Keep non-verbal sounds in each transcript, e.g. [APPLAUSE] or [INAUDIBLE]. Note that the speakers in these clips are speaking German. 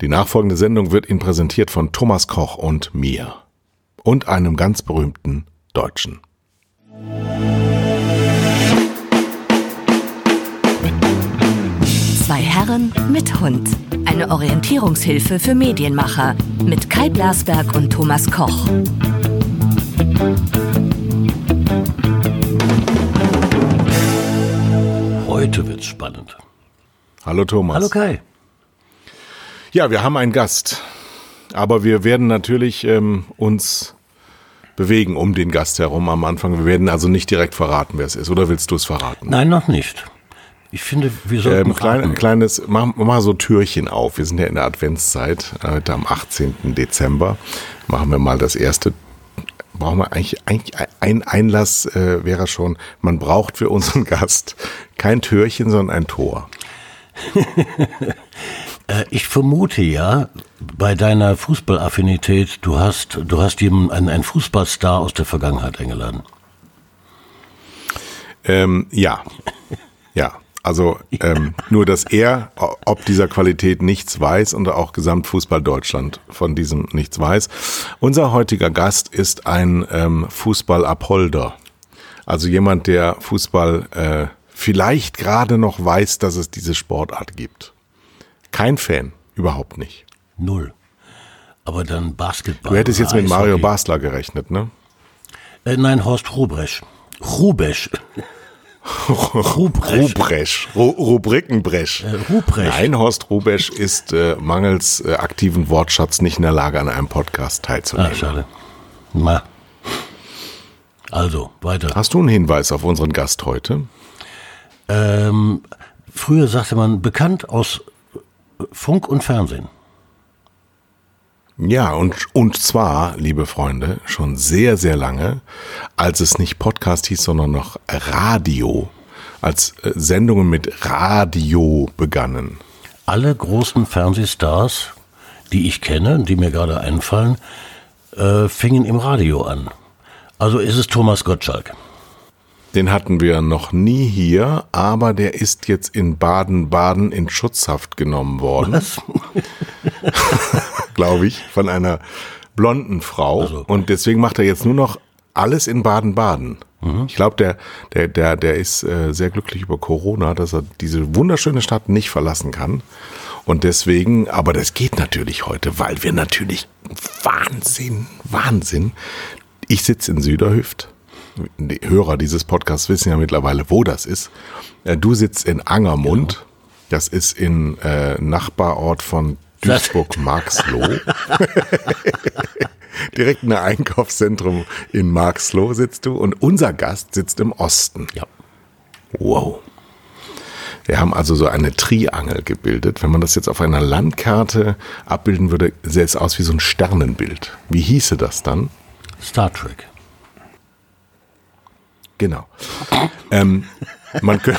Die nachfolgende Sendung wird Ihnen präsentiert von Thomas Koch und mir. Und einem ganz berühmten Deutschen. Zwei Herren mit Hund. Eine Orientierungshilfe für Medienmacher mit Kai Blasberg und Thomas Koch. Heute wird's spannend. Hallo Thomas. Hallo Kai. Ja, wir haben einen Gast. Aber wir werden natürlich ähm, uns bewegen um den Gast herum am Anfang. Wir werden also nicht direkt verraten, wer es ist. Oder willst du es verraten? Nein, noch nicht. Ich finde, wir sollten Ähm, klein, raten. kleines, mach, mach mal so Türchen auf. Wir sind ja in der Adventszeit, heute am 18. Dezember. Machen wir mal das erste. Brauchen wir eigentlich, eigentlich ein Einlass äh, wäre schon, man braucht für unseren [LAUGHS] Gast kein Türchen, sondern ein Tor. [LAUGHS] Äh, Ich vermute ja, bei deiner Fußballaffinität, du hast, du hast jemanden, einen, Fußballstar aus der Vergangenheit eingeladen. Ähm, ja, ja. Also ähm, nur, dass er ob dieser Qualität nichts weiß und auch Gesamtfußball Deutschland von diesem nichts weiß. Unser heutiger Gast ist ein ähm, Fußballabholder. Also jemand, der Fußball äh, vielleicht gerade noch weiß, dass es diese Sportart gibt. Kein Fan, überhaupt nicht. Null. Aber dann Basketball. Du hättest jetzt mit Mario Eishockey. Basler gerechnet, ne? Äh, nein, Horst Rubresch. Rubesch. Rubresch. [LAUGHS] Rubresch, Ru Rubrikenbresch. Äh, Ruprecht. Nein, Horst Rubesch ist äh, mangels äh, aktiven Wortschatz nicht in der Lage, an einem Podcast Ah, teilzunehmen. schade. Na. Also, weiter. Hast du einen Hinweis auf unseren Gast heute? Ähm, früher sagte man bekannt aus Funk und Fernsehen. Ja, und, und zwar, liebe Freunde, schon sehr, sehr lange, als es nicht Podcast hieß, sondern noch Radio, als äh, Sendungen mit Radio begannen. Alle großen Fernsehstars, die ich kenne, die mir gerade einfallen, äh, fingen im Radio an. Also ist es Thomas Gottschalk. Den hatten wir noch nie hier, aber der ist jetzt in Baden-Baden in Schutzhaft genommen worden. [LAUGHS] Glaube ich, von einer blonden Frau. Also. Und deswegen macht er jetzt nur noch alles in Baden-Baden. Ich glaube, der, der, der, der ist äh, sehr glücklich über Corona, dass er diese wunderschöne Stadt nicht verlassen kann. Und deswegen, aber das geht natürlich heute, weil wir natürlich Wahnsinn, Wahnsinn. Ich sitze in Süderhüft. Die Hörer dieses Podcasts wissen ja mittlerweile, wo das ist. Äh, Du sitzt in Angermund. Das ist in äh, Nachbarort von Duisburg-Marxloh. [LAUGHS] Direkt in der Einkaufszentrum in Marxloh sitzt du und unser Gast sitzt im Osten. Ja. Wow. Wir haben also so eine Triangel gebildet. Wenn man das jetzt auf einer Landkarte abbilden würde, sähe es aus wie so ein Sternenbild. Wie hieße das dann? Star Trek. Genau. ähm, man, kö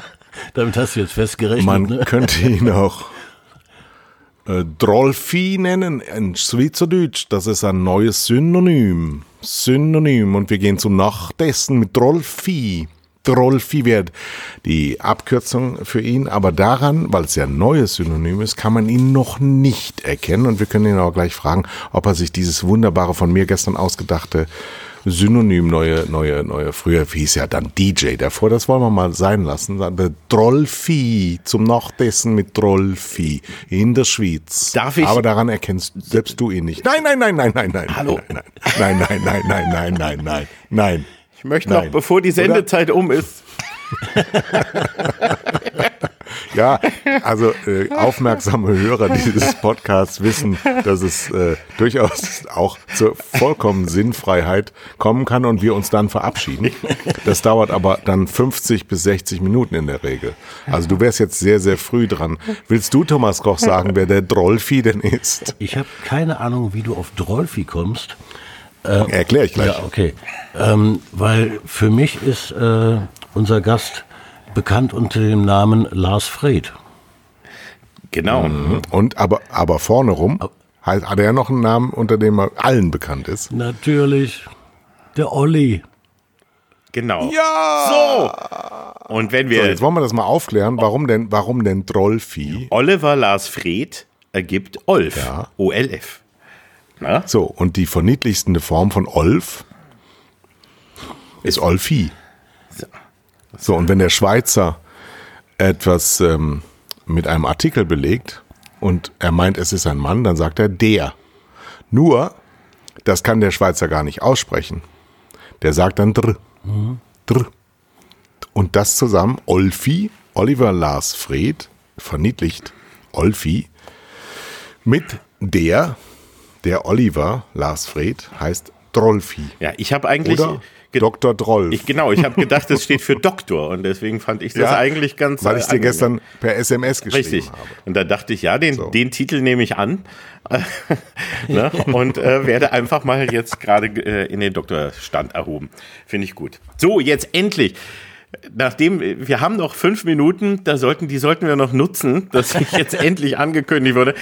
[LAUGHS] Damit hast du jetzt festgerechnet. man ne? könnte ihn auch äh, Drolfi nennen, in Schweizerdeutsch. Das ist ein neues Synonym. Synonym. Und wir gehen zum Nachtessen mit Drolfi. Drolfi wäre die Abkürzung für ihn, aber daran, weil es ja ein neues Synonym ist, kann man ihn noch nicht erkennen. Und wir können ihn auch gleich fragen, ob er sich dieses wunderbare von mir gestern ausgedachte Synonym, neue, neue, neue. Früher hieß ja dann DJ davor, das wollen wir mal sein lassen. Dann zum Nachtessen mit Trollvieh in der Schweiz. Darf ich? Aber daran erkennst selbst du ihn nicht. Nein, nein, nein, nein, nein, nein. Hallo. Nein, nein, nein, nein, nein, nein, nein, nein. nein. Ich möchte nein. noch, bevor die Sendezeit Oder? um ist. [LAUGHS] Ja, also äh, aufmerksame Hörer dieses [LAUGHS] Podcasts wissen, dass es äh, durchaus auch zur vollkommenen Sinnfreiheit kommen kann und wir uns dann verabschieden. Das dauert aber dann 50 bis 60 Minuten in der Regel. Also du wärst jetzt sehr, sehr früh dran. Willst du, Thomas Koch, sagen, wer der Drollvieh denn ist? Ich habe keine Ahnung, wie du auf Drolfi kommst. Erkläre ich gleich. Ja, okay. Ähm, weil für mich ist äh, unser Gast bekannt unter dem Namen Lars Fred. genau. Und aber, aber vorne rum hat hat er noch einen Namen, unter dem er allen bekannt ist. Natürlich. Der Olli. Genau. Ja! Und wenn So, wir jetzt wollen wir das mal aufklären. Warum denn, warum denn Trollvieh? Oliver Lars Fred ergibt Olf. Ja. O-L-F. Na? So, und die verniedlichste Form von Olf ist Olfi. So. Und wenn der Schweizer etwas ähm, mit einem Artikel belegt und er meint, es ist ein Mann, dann sagt er der. Nur, das kann der Schweizer gar nicht aussprechen. Der sagt dann dr. Dr. Und das zusammen, Olfi, Oliver Lars Fred, verniedlicht Olfi, mit der, der Oliver Lars Fred heißt Drolfi. Ja, ich habe eigentlich. Oder Dr. Droll. Ich, genau, ich habe gedacht, das steht für Doktor und deswegen fand ich das Ja, eigentlich ganz. Weil ich dir gestern per SMS geschrieben Richtig. habe. Und da dachte ich, ja, den, So. den Titel nehme ich an [LAUGHS] ne? und äh, werde einfach mal jetzt gerade äh, in den Doktorstand erhoben. Finde ich gut. So, jetzt endlich. Nachdem äh, wir haben noch fünf Minuten, da sollten die sollten wir noch nutzen, dass [LAUGHS] ich jetzt endlich angekündigt wurde.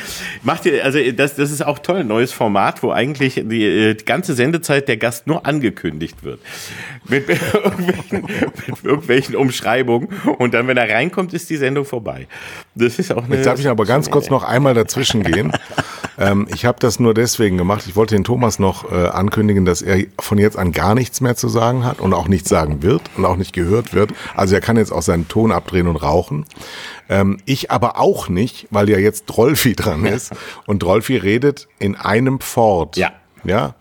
Macht ihr also das das ist auch toll, ein neues Format, wo eigentlich die, äh, die ganze Sendezeit der Gast nur angekündigt wird mit [LAUGHS] irgendwelchen, mit irgendwelchen Umschreibungen und dann wenn er reinkommt, ist die Sendung vorbei. Das ist auch eine Jetzt darf ich aber ganz kurz noch einmal dazwischen gehen. [LAUGHS] ähm, ich habe das nur deswegen gemacht. Ich wollte den Thomas noch äh, ankündigen, dass er von jetzt an gar nichts mehr zu sagen hat und auch nichts sagen wird und auch nicht gehört wird. Also er kann jetzt auch seinen Ton abdrehen und rauchen. Ähm, ich aber auch nicht, weil ja jetzt Drolfi [LAUGHS] dran ist. Und Drolfi redet in einem Fort. Ja. Ja.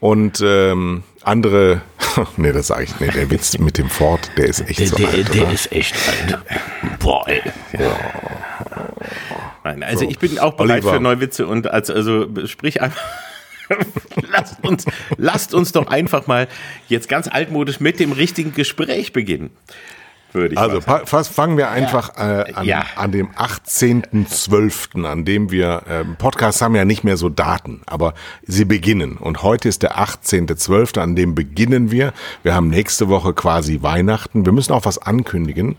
Und ähm, andere, [LAUGHS] nee, das sage ich nicht. Der Witz mit dem Fort, der ist echt Der, so der, alt, der oder? ist echt alt. Boah, ey. Nein, also ich bin auch bereit Oliver. für neue Witze und als, also sprich einfach. [LAUGHS] lasst, uns, lasst uns doch einfach mal jetzt ganz altmodisch mit dem richtigen Gespräch beginnen. Würde ich Also fangen wir einfach äh, an, Ja. an dem 18.12., an dem wir, ähm, Podcasts haben ja nicht mehr so Daten, aber sie beginnen. Und heute ist der 18.12., an dem beginnen wir. Wir haben nächste Woche quasi Weihnachten. Wir müssen auch was ankündigen,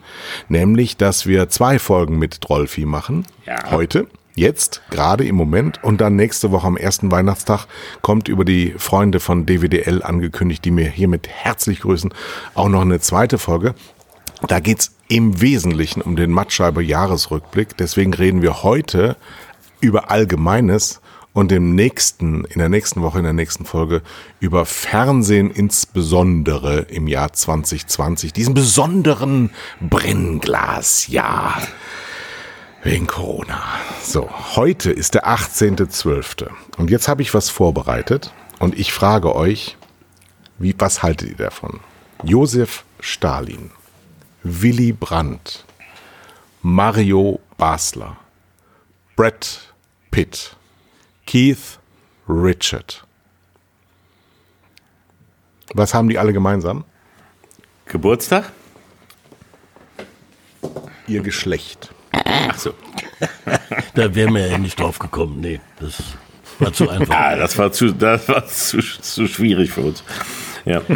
nämlich, dass wir zwei Folgen mit Drolfi machen. Ja. Heute. Jetzt, gerade im Moment und dann nächste Woche am ersten Weihnachtstag kommt über die Freunde von DWDL angekündigt, die mir hiermit herzlich grüßen, auch noch eine zweite Folge. Da geht's im Wesentlichen um den Mattscheiber Jahresrückblick. Deswegen reden wir heute über Allgemeines und im nächsten, in der nächsten Woche, in der nächsten Folge über Fernsehen insbesondere im Jahr 2020. Diesen besonderen Brennglasjahr. Wegen Corona. So, heute ist der 18.12. Und jetzt habe ich was vorbereitet und ich frage euch, wie, was haltet ihr davon? Josef Stalin, Willy Brandt, Mario Basler, Brad Pitt, Keith Richard. Was haben die alle gemeinsam? Geburtstag? Ihr Geschlecht. Ach so. [LAUGHS] Da wären wir ja nicht drauf gekommen. Nee, das war zu einfach. Ah, das war zu, das war zu, zu schwierig für uns. Ja. [LAUGHS]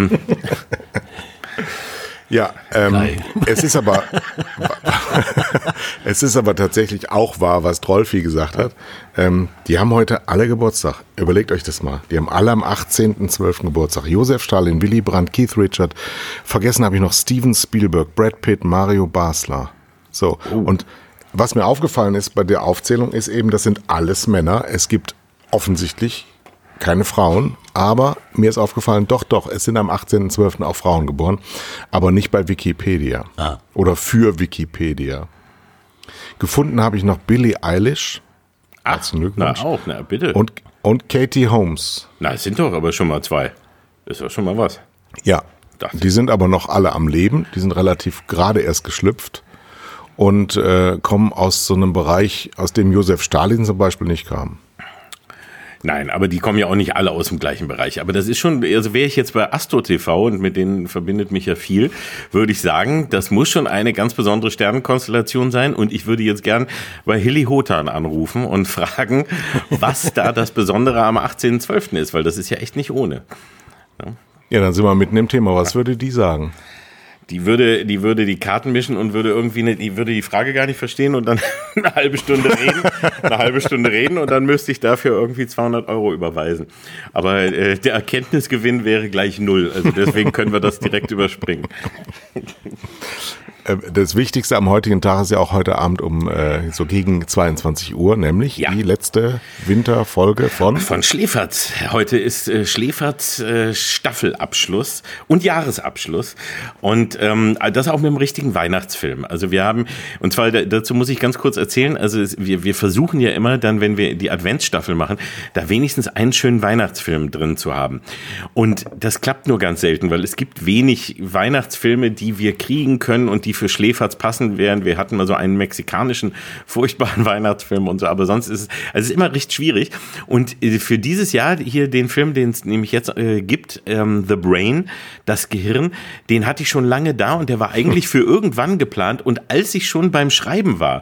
Ja, ähm, es ist aber [LAUGHS] es ist aber tatsächlich auch wahr, was Trollfi gesagt hat. Ähm, die haben heute alle Geburtstag. Überlegt euch das mal. Die haben alle am 18.12. Geburtstag. Josef Stalin, Willy Brandt, Keith Richard. Vergessen habe ich noch Steven Spielberg, Brad Pitt, Mario Basler. So. Und was mir aufgefallen ist bei der Aufzählung ist eben, das sind alles Männer. Es gibt offensichtlich keine Frauen, aber mir ist aufgefallen, doch, doch, es sind am 18.12. auch Frauen geboren, aber nicht bei Wikipedia Ah. oder für Wikipedia. Gefunden habe ich noch Billie Eilish, herzlichen Na, Glückwunsch, auch, na, bitte. und, und Katie Holmes. na, es sind doch aber schon mal zwei. Das ist doch schon mal was. Ja, die sind aber noch alle am Leben, die sind relativ gerade erst geschlüpft und äh, kommen aus so einem Bereich, aus dem Josef Stalin zum Beispiel nicht kam. Nein, aber die kommen ja auch nicht alle aus dem gleichen Bereich. Aber das ist schon, also wäre ich jetzt bei Astro TV und mit denen verbindet mich ja viel, würde ich sagen, das muss schon eine ganz besondere Sternenkonstellation sein. Und ich würde jetzt gern bei Hilly Hotan anrufen und [LAUGHS] fragen, was da das Besondere am 18.12. ist, weil das ist ja echt nicht ohne. Ja, dann sind wir mitten im Thema. Was würde die sagen? Die würde, die würde die Karten mischen und würde irgendwie eine, die würde die Frage gar nicht verstehen und dann [LAUGHS] eine halbe Stunde reden, eine halbe Stunde reden und dann müsste ich dafür irgendwie 200 Euro überweisen. Aber äh, der Erkenntnisgewinn wäre gleich null. Also deswegen können wir das direkt überspringen. [LAUGHS] Äh, das Wichtigste am heutigen Tag ist ja auch heute Abend um äh, so gegen 22 Uhr, nämlich Ja. die letzte Winterfolge von. Von Schläferz. Heute ist äh, Schläferz äh, Staffelabschluss und Jahresabschluss. Und ähm, das auch mit dem richtigen Weihnachtsfilm. Also wir haben, und zwar da- dazu muss ich ganz kurz erzählen, also wir, wir versuchen ja immer dann, wenn wir die Adventsstaffel machen, da wenigstens einen schönen Weihnachtsfilm drin zu haben. Und das klappt nur ganz selten, weil es gibt wenig Weihnachtsfilme, die wir kriegen können und die für Schläferz passen wären. Wir hatten mal so einen mexikanischen furchtbaren [LAUGHS] Weihnachtsfilm und so, aber sonst ist es, also es ist immer recht schwierig. Und äh, für dieses Jahr hier den Film, den es nämlich jetzt äh, gibt, ähm, The Brain, das Gehirn, den hatte ich schon lange da und der war eigentlich [LAUGHS] für irgendwann geplant. Und als ich schon beim Schreiben war,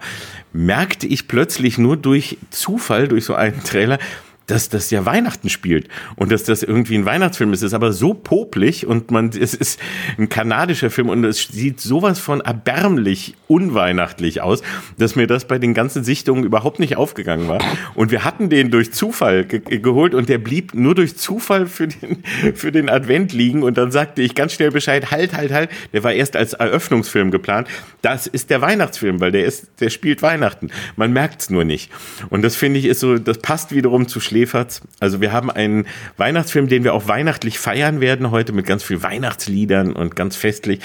merkte ich plötzlich nur durch Zufall, durch so einen Trailer, dass das ja Weihnachten spielt und dass das irgendwie ein Weihnachtsfilm ist. Es ist aber so popelig und man, es ist ein kanadischer Film und es sieht sowas von erbärmlich unweihnachtlich aus, dass mir das bei den ganzen Sichtungen überhaupt nicht aufgegangen war. Und wir hatten den durch Zufall ge geholt und der blieb nur durch Zufall für den, für den Advent liegen und dann sagte ich ganz schnell Bescheid, halt, halt, halt. Der war erst als Eröffnungsfilm geplant. Das ist der Weihnachtsfilm, weil der ist, der spielt Weihnachten. Man merkt es nur nicht. Und das finde ich ist so, das passt wiederum zu Schläferz. Also wir haben einen Weihnachtsfilm, den wir auch weihnachtlich feiern werden heute mit ganz viel Weihnachtsliedern und ganz festlich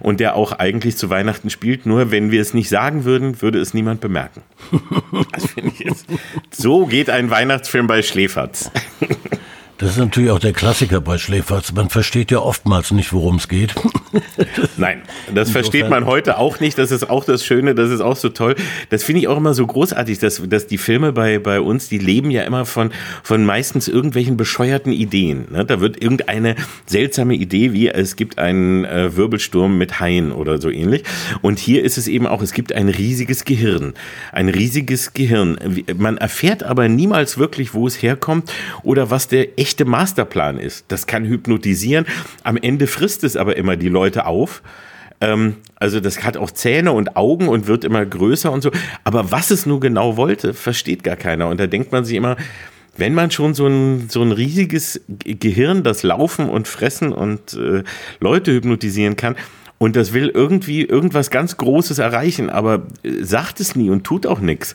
und der auch eigentlich zu Weihnachten spielt. Nur wenn wir es nicht sagen würden, würde es niemand bemerken. [LAUGHS] Das finde ich jetzt. So geht ein Weihnachtsfilm bei Schläferz. [LAUGHS] Das ist natürlich auch der Klassiker bei Schläferz. Man versteht ja oftmals nicht, worum es geht. [LAUGHS] Nein, das versteht man heute auch nicht. Das ist auch das Schöne, das ist auch so toll. Das finde ich auch immer so großartig, dass, dass die Filme bei, bei uns, die leben ja immer von, von meistens irgendwelchen bescheuerten Ideen. Ne? Da wird irgendeine seltsame Idee, wie es gibt einen äh, Wirbelsturm mit Haien oder so ähnlich. Und hier ist es eben auch, es gibt ein riesiges Gehirn. Ein riesiges Gehirn. Man erfährt aber niemals wirklich, wo es herkommt oder was der echte Masterplan ist. Das kann hypnotisieren. Am Ende frisst es aber immer die Leute auf. Ähm, also das hat auch Zähne und Augen und wird immer größer und so. Aber was es nur genau wollte, versteht gar keiner. Und da denkt man sich immer, wenn man schon so ein, so ein riesiges Ge- Gehirn, das laufen und fressen und äh, Leute hypnotisieren kann, und das will irgendwie irgendwas ganz Großes erreichen, aber äh, sagt es nie und tut auch nichts.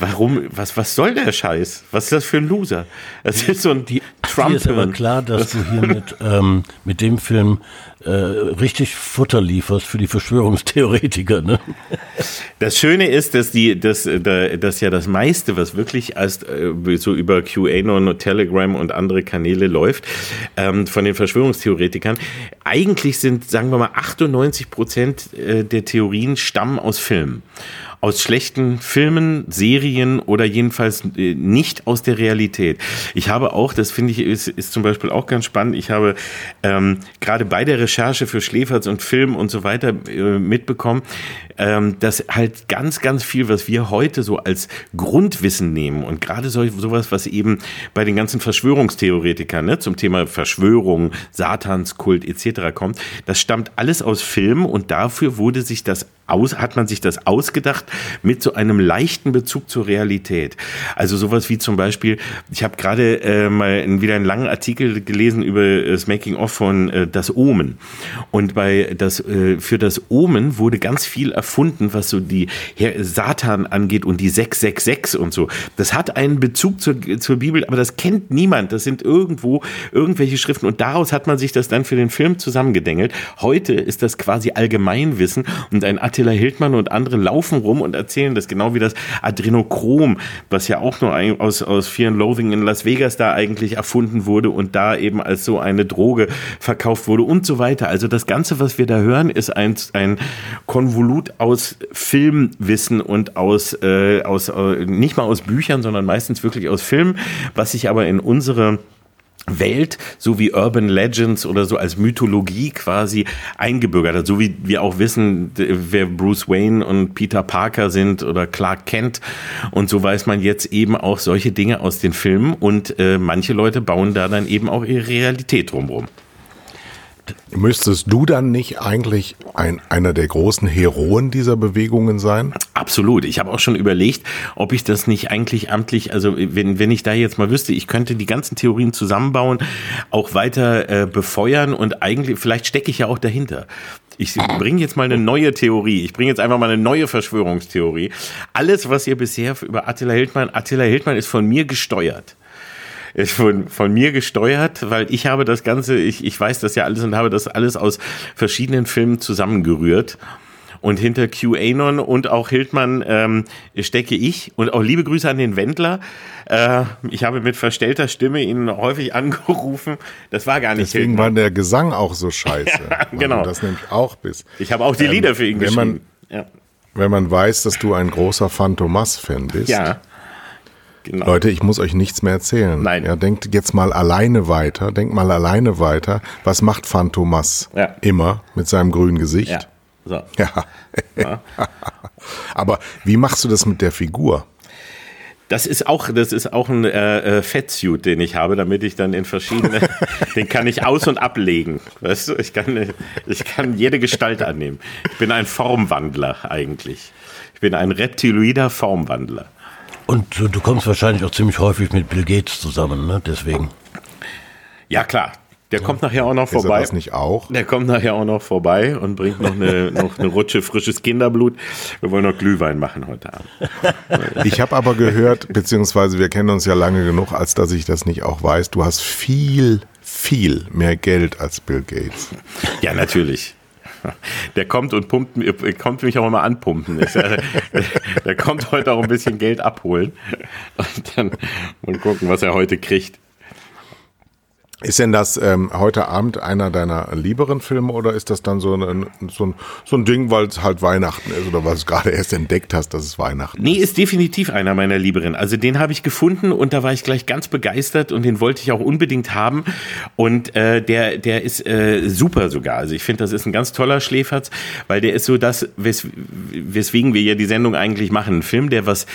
Warum, was, was soll der Scheiß? Was ist das für ein Loser? Das ist so ein Trump. Hier ist aber klar, dass du hier mit, ähm, mit dem Film äh, richtig Futter lieferst für die Verschwörungstheoretiker. Ne? Das Schöne ist, dass die, dass, äh, dass ja das meiste, was wirklich als äh, so über QAnon Telegram und andere Kanäle läuft, ähm, von den Verschwörungstheoretikern, eigentlich sind, sagen wir mal, 98 Prozent der Theorien stammen aus Filmen. Aus schlechten Filmen, Serien oder jedenfalls äh, nicht aus der Realität. Ich habe auch, das finde ich, ist, ist zum Beispiel auch ganz spannend, ich habe ähm, gerade bei der Recherche für Schläferz und Film und so weiter äh, mitbekommen, ähm, dass halt ganz, ganz viel, was wir heute so als Grundwissen nehmen und gerade so, sowas, was eben bei den ganzen Verschwörungstheoretikern ne, zum Thema Verschwörung, Satanskult etc. kommt, das stammt alles aus Filmen und dafür wurde sich das aus, hat man sich das ausgedacht mit so einem leichten Bezug zur Realität. Also sowas wie zum Beispiel, ich habe gerade äh, mal wieder einen langen Artikel gelesen über das Making-of von äh, Das Omen. Und bei das, äh, für das Omen wurde ganz viel erfunden, was so die Herr Satan angeht und die 666 und so. Das hat einen Bezug zur, zur Bibel, aber das kennt niemand. Das sind irgendwo irgendwelche Schriften und daraus hat man sich das dann für den Film zusammengedengelt. Heute ist das quasi Allgemeinwissen und ein Attila Hildmann und andere laufen rum und erzählen das genau wie das Adrenochrom, was ja auch nur aus, aus Fear and Loathing in Las Vegas da eigentlich erfunden wurde und da eben als so eine Droge verkauft wurde und so weiter. Also das Ganze, was wir da hören, ist ein, ein Konvolut aus Filmwissen und aus, äh, aus äh, nicht mal aus Büchern, sondern meistens wirklich aus Filmen, was sich aber in unsere Welt, so wie Urban Legends oder so als Mythologie quasi eingebürgert hat. So wie wir auch wissen, wer Bruce Wayne und Peter Parker sind oder Clark Kent. Und so weiß man jetzt eben auch solche Dinge aus den Filmen und äh, manche Leute bauen da dann eben auch ihre Realität drumherum. Müsstest du dann nicht eigentlich ein, einer der großen Heroen dieser Bewegungen sein? Absolut. Ich habe auch schon überlegt, ob ich das nicht eigentlich amtlich, also wenn, wenn ich da jetzt mal wüsste, ich könnte die ganzen Theorien zusammenbauen, auch weiter äh, befeuern und eigentlich, vielleicht stecke ich ja auch dahinter. Ich bringe jetzt mal eine neue Theorie. Ich bringe jetzt einfach mal eine neue Verschwörungstheorie. Alles, was ihr bisher über Attila Hildmann, Attila Hildmann ist von mir gesteuert ist von, von mir gesteuert, weil ich habe das Ganze, ich, ich weiß das ja alles und habe das alles aus verschiedenen Filmen zusammengerührt. Und hinter QAnon und auch Hildmann ähm, stecke ich. Und auch liebe Grüße an den Wendler. Äh, ich habe mit verstellter Stimme ihn häufig [LAUGHS] angerufen. Das war gar nicht Deswegen Hildmann. war der Gesang auch so scheiße. [LAUGHS] Ja, genau. Das nämlich auch bist. Ich habe auch die Ähm, Lieder für ihn wenn man- geschrieben. ja. Wenn man weiß, dass du ein großer Phantomas-Fan bist. ja. Genau. Leute, ich muss euch nichts mehr erzählen. Nein. Ja, denkt jetzt mal alleine weiter. Denkt mal alleine weiter. Was macht Phantomas Ja. immer mit seinem grünen Gesicht? Ja. So. Ja. Ja. [LAUGHS] Aber wie machst du das mit der Figur? Das ist auch, das ist auch ein äh, äh, Fettsuit, den ich habe, damit ich dann in verschiedene, [LAUGHS] den kann ich aus- und ablegen. Weißt du, ich kann, ich kann jede Gestalt annehmen. Ich bin ein Formwandler eigentlich. Ich bin ein reptiloider Formwandler. Und du, du kommst wahrscheinlich auch ziemlich häufig mit Bill Gates zusammen, ne? Deswegen. Ja, klar. Der kommt nachher auch noch Ist er vorbei. das nicht auch? Der kommt nachher auch noch vorbei und bringt noch eine, [LAUGHS] noch eine Rutsche frisches Kinderblut. Wir wollen noch Glühwein machen heute Abend. [LAUGHS] Ich habe aber gehört, beziehungsweise wir kennen uns ja lange genug, als dass ich das nicht auch weiß. Du hast viel, viel mehr Geld als Bill Gates. Ja, natürlich. Der kommt und pumpt, äh, kommt mich auch immer anpumpen. Sage, Der kommt heute auch ein bisschen Geld abholen und dann mal gucken, was er heute kriegt. Ist denn das ähm, heute Abend einer deiner lieberen Filme oder ist das dann so ein, so ein, so ein Ding, weil es halt Weihnachten ist oder weil du es gerade erst entdeckt hast, dass es Weihnachten Nee, ist definitiv einer meiner Lieberen. Also den habe ich gefunden und da war ich gleich ganz begeistert und den wollte ich auch unbedingt haben. Und äh, der, der ist äh, super sogar. Also ich finde, das ist ein ganz toller Schläferz, weil der ist so das, wes weswegen wir ja die Sendung eigentlich machen. Ein Film, der was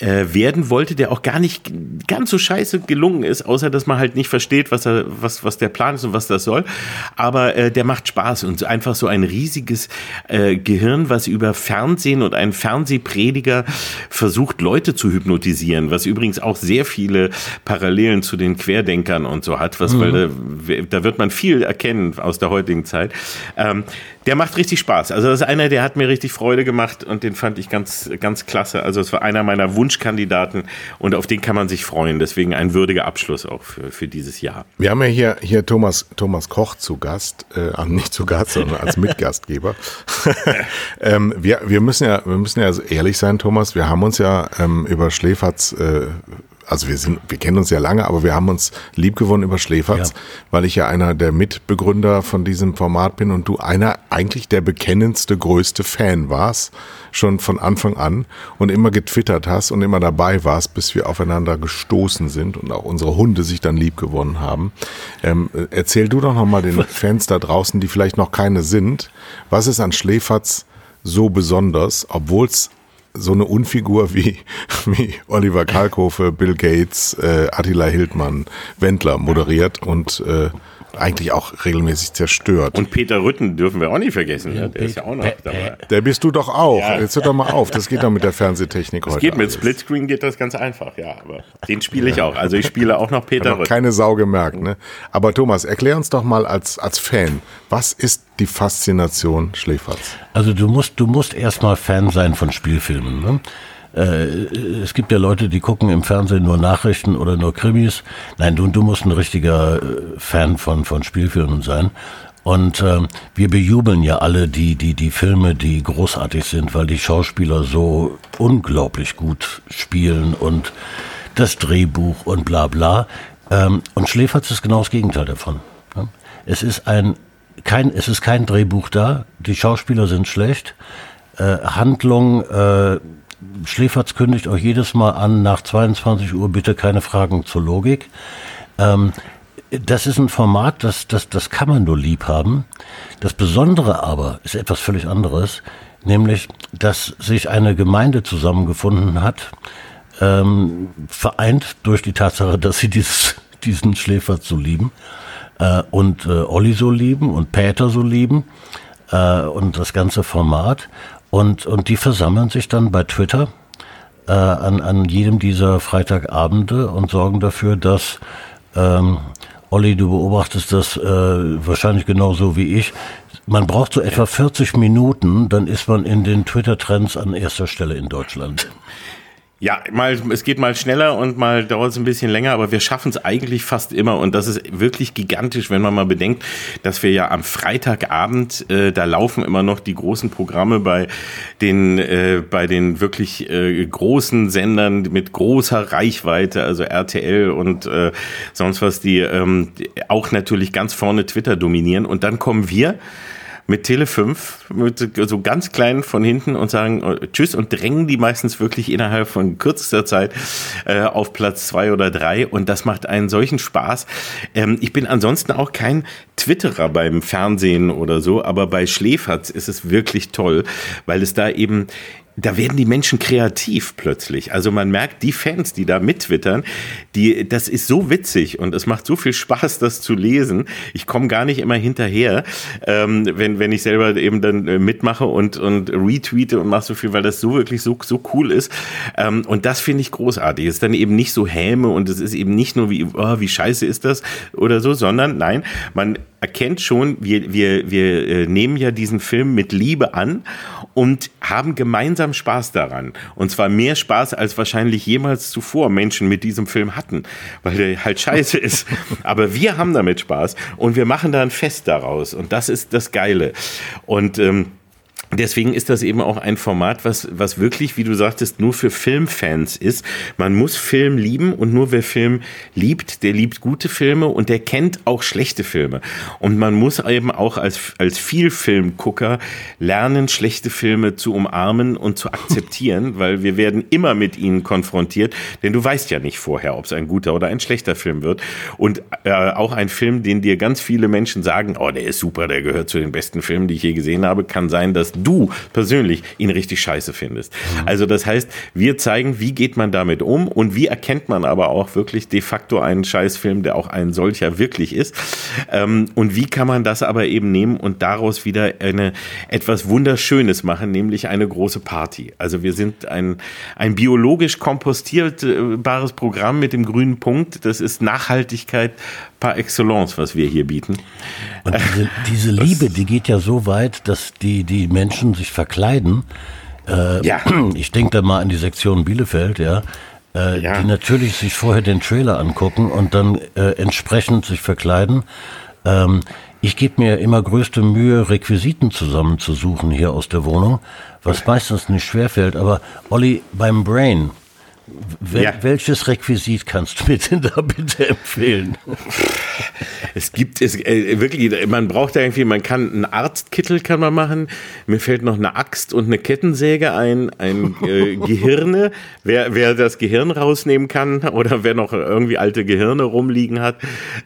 äh, werden wollte, der auch gar nicht ganz so scheiße gelungen ist, außer dass man halt nicht versteht, was er, was, was der Plan ist und was das soll. Aber äh, der macht Spaß und einfach so ein riesiges äh, Gehirn, was über Fernsehen und ein Fernsehprediger versucht, Leute zu hypnotisieren, was übrigens auch sehr viele Parallelen zu den Querdenkern und so hat, was, weil da, da wird man viel erkennen aus der heutigen Zeit. Ähm, der macht richtig Spaß. Also das ist einer, der hat mir richtig Freude gemacht und den fand ich ganz, ganz klasse. Also es war einer meiner Wunschkandidaten und auf den kann man sich freuen. Deswegen ein würdiger Abschluss auch für, für dieses Jahr. Wir haben ja hier, hier Thomas, Thomas Koch zu Gast, äh, ah, nicht zu Gast, sondern als [LAUGHS] Mitgastgeber. [LAUGHS] ähm, wir, wir, müssen ja, wir müssen ja ehrlich sein, Thomas, wir haben uns ja ähm, über Schläferz, äh, also wir sind, wir kennen uns ja lange, aber wir haben uns liebgewonnen über Schläferz, Ja. weil ich ja einer der Mitbegründer von diesem Format bin und du einer eigentlich der bekennendste, größte Fan warst, schon von Anfang an und immer getwittert hast und immer dabei warst, bis wir aufeinander gestoßen sind und auch unsere Hunde sich dann lieb gewonnen haben. Ähm, äh, erzähl du doch nochmal den Fans da draußen, die vielleicht noch keine sind, was ist an Schläferz so besonders, obwohl es so eine Unfigur wie, [LAUGHS] wie Oliver Kalkofe, Bill Gates, äh, Attila Hildmann, Wendler moderiert und äh, eigentlich auch regelmäßig zerstört. Und Peter Rütten dürfen wir auch nicht vergessen. Ja, der ist ja auch noch dabei. Der bist du doch auch. Ja. Jetzt hör doch mal auf. Das geht doch mit der Fernsehtechnik [LAUGHS] heute. Geht mit alles. Splitscreen geht das ganz einfach, ja. Aber den spiele ich auch. Also ich spiele auch noch Peter Hat Rütten. keine Sau gemerkt, ne? Aber Thomas, erklär uns doch mal als, als Fan, was ist die Faszination Schläferz? Also du musst, du musst erstmal Fan sein von Spielfilmen. Ne? Äh, es gibt ja Leute, die gucken im Fernsehen nur Nachrichten oder nur Krimis. Nein, du, du musst ein richtiger äh, Fan von, von Spielfilmen sein. Und ähm, wir bejubeln ja alle die, die, die Filme, die großartig sind, weil die Schauspieler so unglaublich gut spielen und das Drehbuch und bla bla. Ähm, und Schläferz ist genau das Gegenteil davon. Es ist ein kein, es ist kein Drehbuch da, die Schauspieler sind schlecht, äh, Handlung, äh, Schläferz kündigt euch jedes Mal an, nach 22 Uhr bitte keine Fragen zur Logik. Ähm, das ist ein Format, das, das, das kann man nur lieb haben. Das Besondere aber ist etwas völlig anderes, nämlich, dass sich eine Gemeinde zusammengefunden hat, ähm, vereint durch die Tatsache, dass sie dieses, diesen Schläferz so lieben äh, und äh, Olli so lieben und Peter so lieben äh, und das ganze Format. Und, und die versammeln sich dann bei Twitter äh, an, an jedem dieser Freitagabende und sorgen dafür, dass ähm, Olli, du beobachtest das äh, wahrscheinlich genauso wie ich, man braucht so etwa 40 Minuten, dann ist man in den Twitter-Trends an erster Stelle in Deutschland. [LAUGHS] Ja, mal, es geht mal schneller und mal dauert es ein bisschen länger, aber wir schaffen es eigentlich fast immer. Und das ist wirklich gigantisch, wenn man mal bedenkt, dass wir ja am Freitagabend, äh, da laufen immer noch die großen Programme bei den, äh, bei den wirklich äh, großen Sendern mit großer Reichweite, also RTL und äh, sonst was, die ähm, auch natürlich ganz vorne Twitter dominieren. Und dann kommen wir mit Tele 5, mit so ganz kleinen von hinten und sagen äh, Tschüss und drängen die meistens wirklich innerhalb von kürzester Zeit äh, auf Platz zwei oder drei und das macht einen solchen Spaß. Ähm, ich bin ansonsten auch kein Twitterer beim Fernsehen oder so, aber bei Schläferz ist es wirklich toll, weil es da eben da werden die Menschen kreativ plötzlich. Also man merkt, die Fans, die da mittwittern, die, das ist so witzig und es macht so viel Spaß, das zu lesen. Ich komme gar nicht immer hinterher, ähm, wenn, wenn ich selber eben dann äh, mitmache und, und retweete und mache so viel, weil das so wirklich so, so cool ist. Ähm, und das finde ich großartig. Es ist dann eben nicht so Häme und es ist eben nicht nur wie, oh, wie scheiße ist das oder so, sondern nein, man erkennt schon, wir, wir, wir äh, nehmen ja diesen Film mit Liebe an und haben gemeinsam Spaß daran. Und zwar mehr Spaß, als wahrscheinlich jemals zuvor Menschen mit diesem Film hatten, weil der halt scheiße [LAUGHS] ist. Aber wir haben damit Spaß und wir machen da ein Fest daraus. Und das ist das Geile. Und ähm, Deswegen ist das eben auch ein Format, was, was wirklich, wie du sagtest, nur für Filmfans ist. Man muss Film lieben und nur wer Film liebt, der liebt gute Filme und der kennt auch schlechte Filme. Und man muss eben auch als, als Vielfilmgucker lernen, schlechte Filme zu umarmen und zu akzeptieren, [LAUGHS] weil wir werden immer mit ihnen konfrontiert, denn du weißt ja nicht vorher, ob es ein guter oder ein schlechter Film wird. Und äh, auch ein Film, den dir ganz viele Menschen sagen, oh, der ist super, der gehört zu den besten Filmen, die ich je gesehen habe, kann sein, dass du persönlich ihn richtig scheiße findest. Mhm. Also das heißt, wir zeigen, wie geht man damit um und wie erkennt man aber auch wirklich de facto einen Scheißfilm, der auch ein solcher wirklich ist. Ähm, und wie kann man das aber eben nehmen und daraus wieder eine etwas Wunderschönes machen, nämlich eine große Party. Also wir sind ein, ein biologisch kompostierbares Programm mit dem grünen Punkt. Das ist Nachhaltigkeit par excellence, was wir hier bieten. Und diese, diese Liebe, die geht ja so weit, dass die, die Menschen sich verkleiden. Äh, ja. [CLEARS THROAT] Ich denke da mal an die Sektion Bielefeld, ja. Äh, ja. Die natürlich sich vorher den Trailer angucken und dann äh, entsprechend sich verkleiden. Ähm, ich gebe mir immer größte Mühe, Requisiten zusammenzusuchen hier aus der Wohnung, was meistens nicht schwerfällt. Aber Olli, beim Brain, Wel ja. Welches Requisit kannst du mir denn da bitte empfehlen? Es gibt es äh, wirklich, man braucht ja irgendwie, man kann einen Arztkittel kann man machen. Mir fällt noch eine Axt und eine Kettensäge ein, ein äh, [LAUGHS] Gehirne. Wer, wer das Gehirn rausnehmen kann oder wer noch irgendwie alte Gehirne rumliegen hat,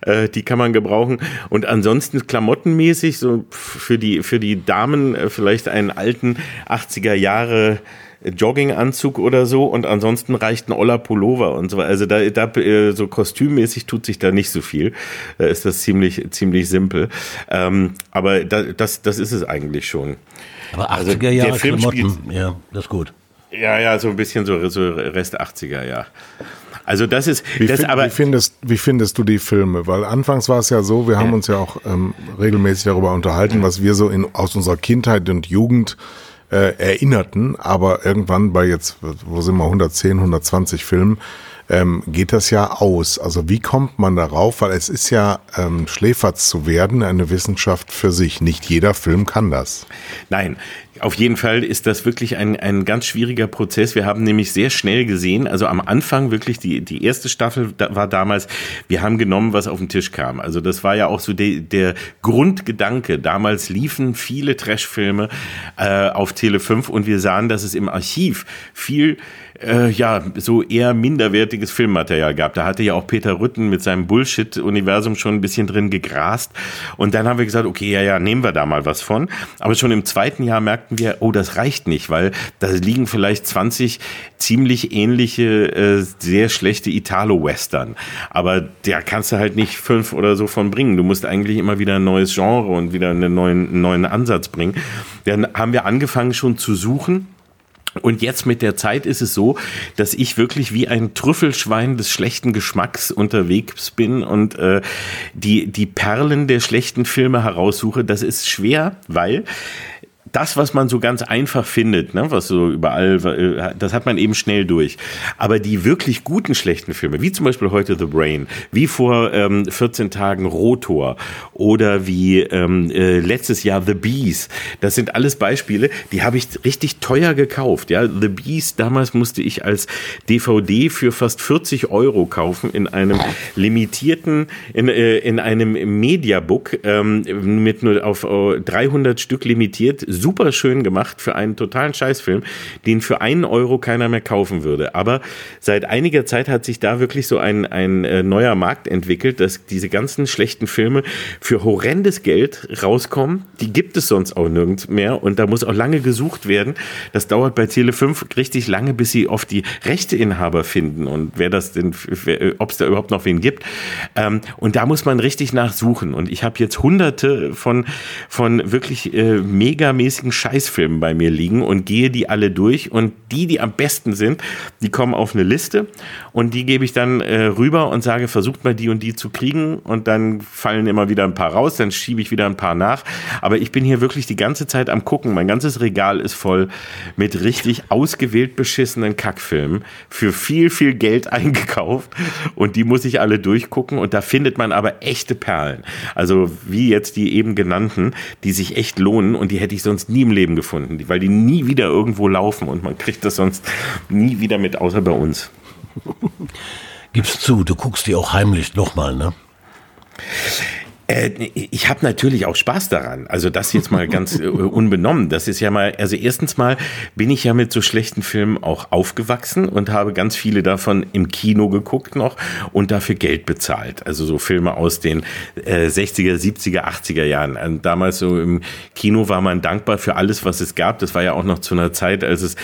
äh, die kann man gebrauchen. Und ansonsten klamottenmäßig so für die für die Damen äh, vielleicht einen alten 80er Jahre Jogginganzug oder so und ansonsten reicht ein Oller Pullover und so. Also da, da äh, so kostümmäßig tut sich da nicht so viel. Da ist das ziemlich, ziemlich simpel. Ähm, aber da, das, das ist es eigentlich schon. Aber 80er also, Jahre Klamotten, spielt, ja, das ist gut. Ja, ja, so ein bisschen so, so Rest 80er, ja. Also das ist, wie, das find, aber wie findest, wie findest du die Filme? Weil anfangs war es ja so, wir haben uns ja auch ähm, regelmäßig darüber unterhalten, was wir so in, aus unserer Kindheit und Jugend äh, erinnerten, aber irgendwann bei jetzt, wo sind wir, 110, 120 Filmen, ähm, geht das ja aus. Also wie kommt man darauf? Weil es ist ja ähm, Schläferz zu werden eine Wissenschaft für sich. Nicht jeder Film kann das. Nein, auf jeden Fall ist das wirklich ein, ein ganz schwieriger Prozess. Wir haben nämlich sehr schnell gesehen, also am Anfang wirklich die, die erste Staffel war damals, wir haben genommen, was auf den Tisch kam. Also das war ja auch so de, der Grundgedanke. Damals liefen viele Trashfilme äh, auf Tele 5 und wir sahen, dass es im Archiv viel äh, ja, so eher minderwertiges Filmmaterial gab. Da hatte ja auch Peter Rütten mit seinem Bullshit-Universum schon ein bisschen drin gegrast. Und dann haben wir gesagt, okay, ja, ja, nehmen wir da mal was von. Aber schon im zweiten Jahr merkten wir, oh, das reicht nicht, weil da liegen vielleicht 20 ziemlich ähnliche, äh, sehr schlechte Italo-Western. Aber da kannst du halt nicht fünf oder so von bringen. Du musst eigentlich immer wieder ein neues Genre und wieder einen neuen, einen neuen Ansatz bringen. Dann haben wir angefangen schon zu suchen Und jetzt mit der Zeit ist es so, dass ich wirklich wie ein Trüffelschwein des schlechten Geschmacks unterwegs bin und äh, die, die Perlen der schlechten Filme heraussuche. Das ist schwer, weil das, was man so ganz einfach findet, ne, was so überall, äh, das hat man eben schnell durch. Aber die wirklich guten schlechten Filme, wie zum Beispiel heute The Brain, wie vor ähm, 14 Tagen Rotor oder wie ähm, äh, letztes Jahr The Bees, das sind alles Beispiele, die habe ich richtig teuer gekauft. Ja, The Bees damals musste ich als DVD für fast 40 Euro kaufen in einem limitierten, in, äh, in einem Mediabook ähm, mit nur auf 300 Stück limitiert super schön gemacht für einen totalen Scheißfilm, den für einen Euro keiner mehr kaufen würde. Aber seit einiger Zeit hat sich da wirklich so ein, ein äh, neuer Markt entwickelt, dass diese ganzen schlechten Filme für horrendes Geld rauskommen. Die gibt es sonst auch nirgends mehr und da muss auch lange gesucht werden. Das dauert bei Tele 5 richtig lange, bis sie oft die Rechteinhaber finden und wer das denn, ob es da überhaupt noch wen gibt. Ähm, und da muss man richtig nachsuchen. Und ich habe jetzt hunderte von, von wirklich äh, megamäßigen regelmäßigen Scheißfilmen bei mir liegen und gehe die alle durch und die, die am besten sind, die kommen auf eine Liste und die gebe ich dann äh, rüber und sage, versucht mal die und die zu kriegen und dann fallen immer wieder ein paar raus, dann schiebe ich wieder ein paar nach. Aber ich bin hier wirklich die ganze Zeit am gucken. Mein ganzes Regal ist voll mit richtig ausgewählt beschissenen Kackfilmen für viel, viel Geld [LAUGHS] eingekauft und die muss ich alle durchgucken und da findet man aber echte Perlen. Also wie jetzt die eben genannten, die sich echt lohnen und die hätte ich sonst sonst nie im Leben gefunden, weil die nie wieder irgendwo laufen und man kriegt das sonst nie wieder mit, außer bei uns. Gib's zu, du guckst die auch heimlich nochmal, ne? Äh, ich habe natürlich auch Spaß daran. Also das jetzt mal ganz äh, unbenommen. Das ist ja mal, also erstens mal bin ich ja mit so schlechten Filmen auch aufgewachsen und habe ganz viele davon im Kino geguckt noch und dafür Geld bezahlt. Also so Filme aus den äh, 60er, 70er, 80er Jahren. Und damals so im Kino war man dankbar für alles, was es gab. Das war ja auch noch zu einer Zeit, als es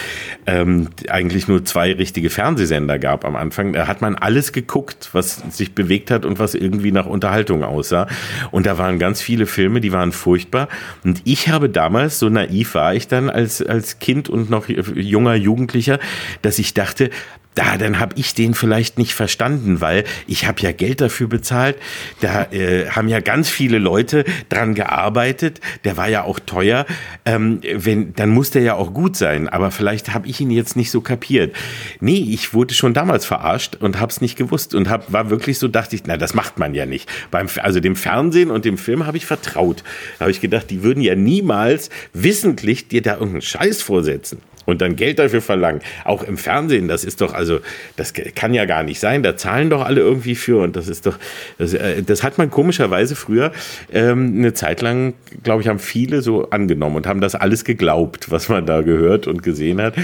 ähm, eigentlich nur zwei richtige Fernsehsender gab am Anfang. Da hat man alles geguckt, was sich bewegt hat und was irgendwie nach Unterhaltung aussah. Und da waren ganz viele Filme, die waren furchtbar. Und ich habe damals, so naiv war ich dann als, als Kind und noch junger Jugendlicher, dass ich dachte, da, dann habe ich den vielleicht nicht verstanden, weil ich habe ja Geld dafür bezahlt. Da äh, haben ja ganz viele Leute dran gearbeitet. Der war ja auch teuer. Ähm, wenn, dann muss der ja auch gut sein. Aber vielleicht habe ich ihn jetzt nicht so kapiert. Nee, ich wurde schon damals verarscht und habe es nicht gewusst und hab, war wirklich so, dachte ich, na, das macht man ja nicht. Beim, also dem Fernsehen und dem Film habe ich vertraut. Da habe ich gedacht, die würden ja niemals wissentlich dir da irgendeinen Scheiß vorsetzen und dann Geld dafür verlangen. Auch im Fernsehen, das ist doch, also, das kann ja gar nicht sein. Da zahlen doch alle irgendwie für und das ist doch, das, äh, das hat man komischerweise früher ähm, eine Zeit lang, glaube ich, haben viele so angenommen und haben das alles geglaubt, was man da gehört und gesehen hat.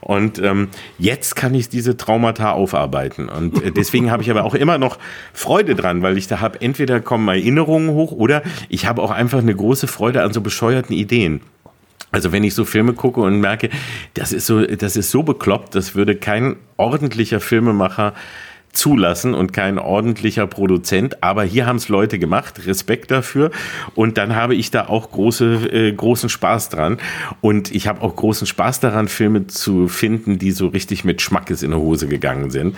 Und ähm, jetzt kann ich diese Traumata aufarbeiten. Und äh, deswegen habe ich aber auch immer noch Freude dran, weil ich da habe, entweder kommen Erinnerungen hoch oder ich habe auch einfach eine große Freude an so bescheuerten Ideen. Also wenn ich so Filme gucke und merke, das ist so, das ist so bekloppt, das würde kein ordentlicher Filmemacher zulassen und kein ordentlicher Produzent. Aber hier haben es Leute gemacht, Respekt dafür. Und dann habe ich da auch große, äh, großen Spaß dran. Und ich habe auch großen Spaß daran, Filme zu finden, die so richtig mit Schmackes in die Hose gegangen sind.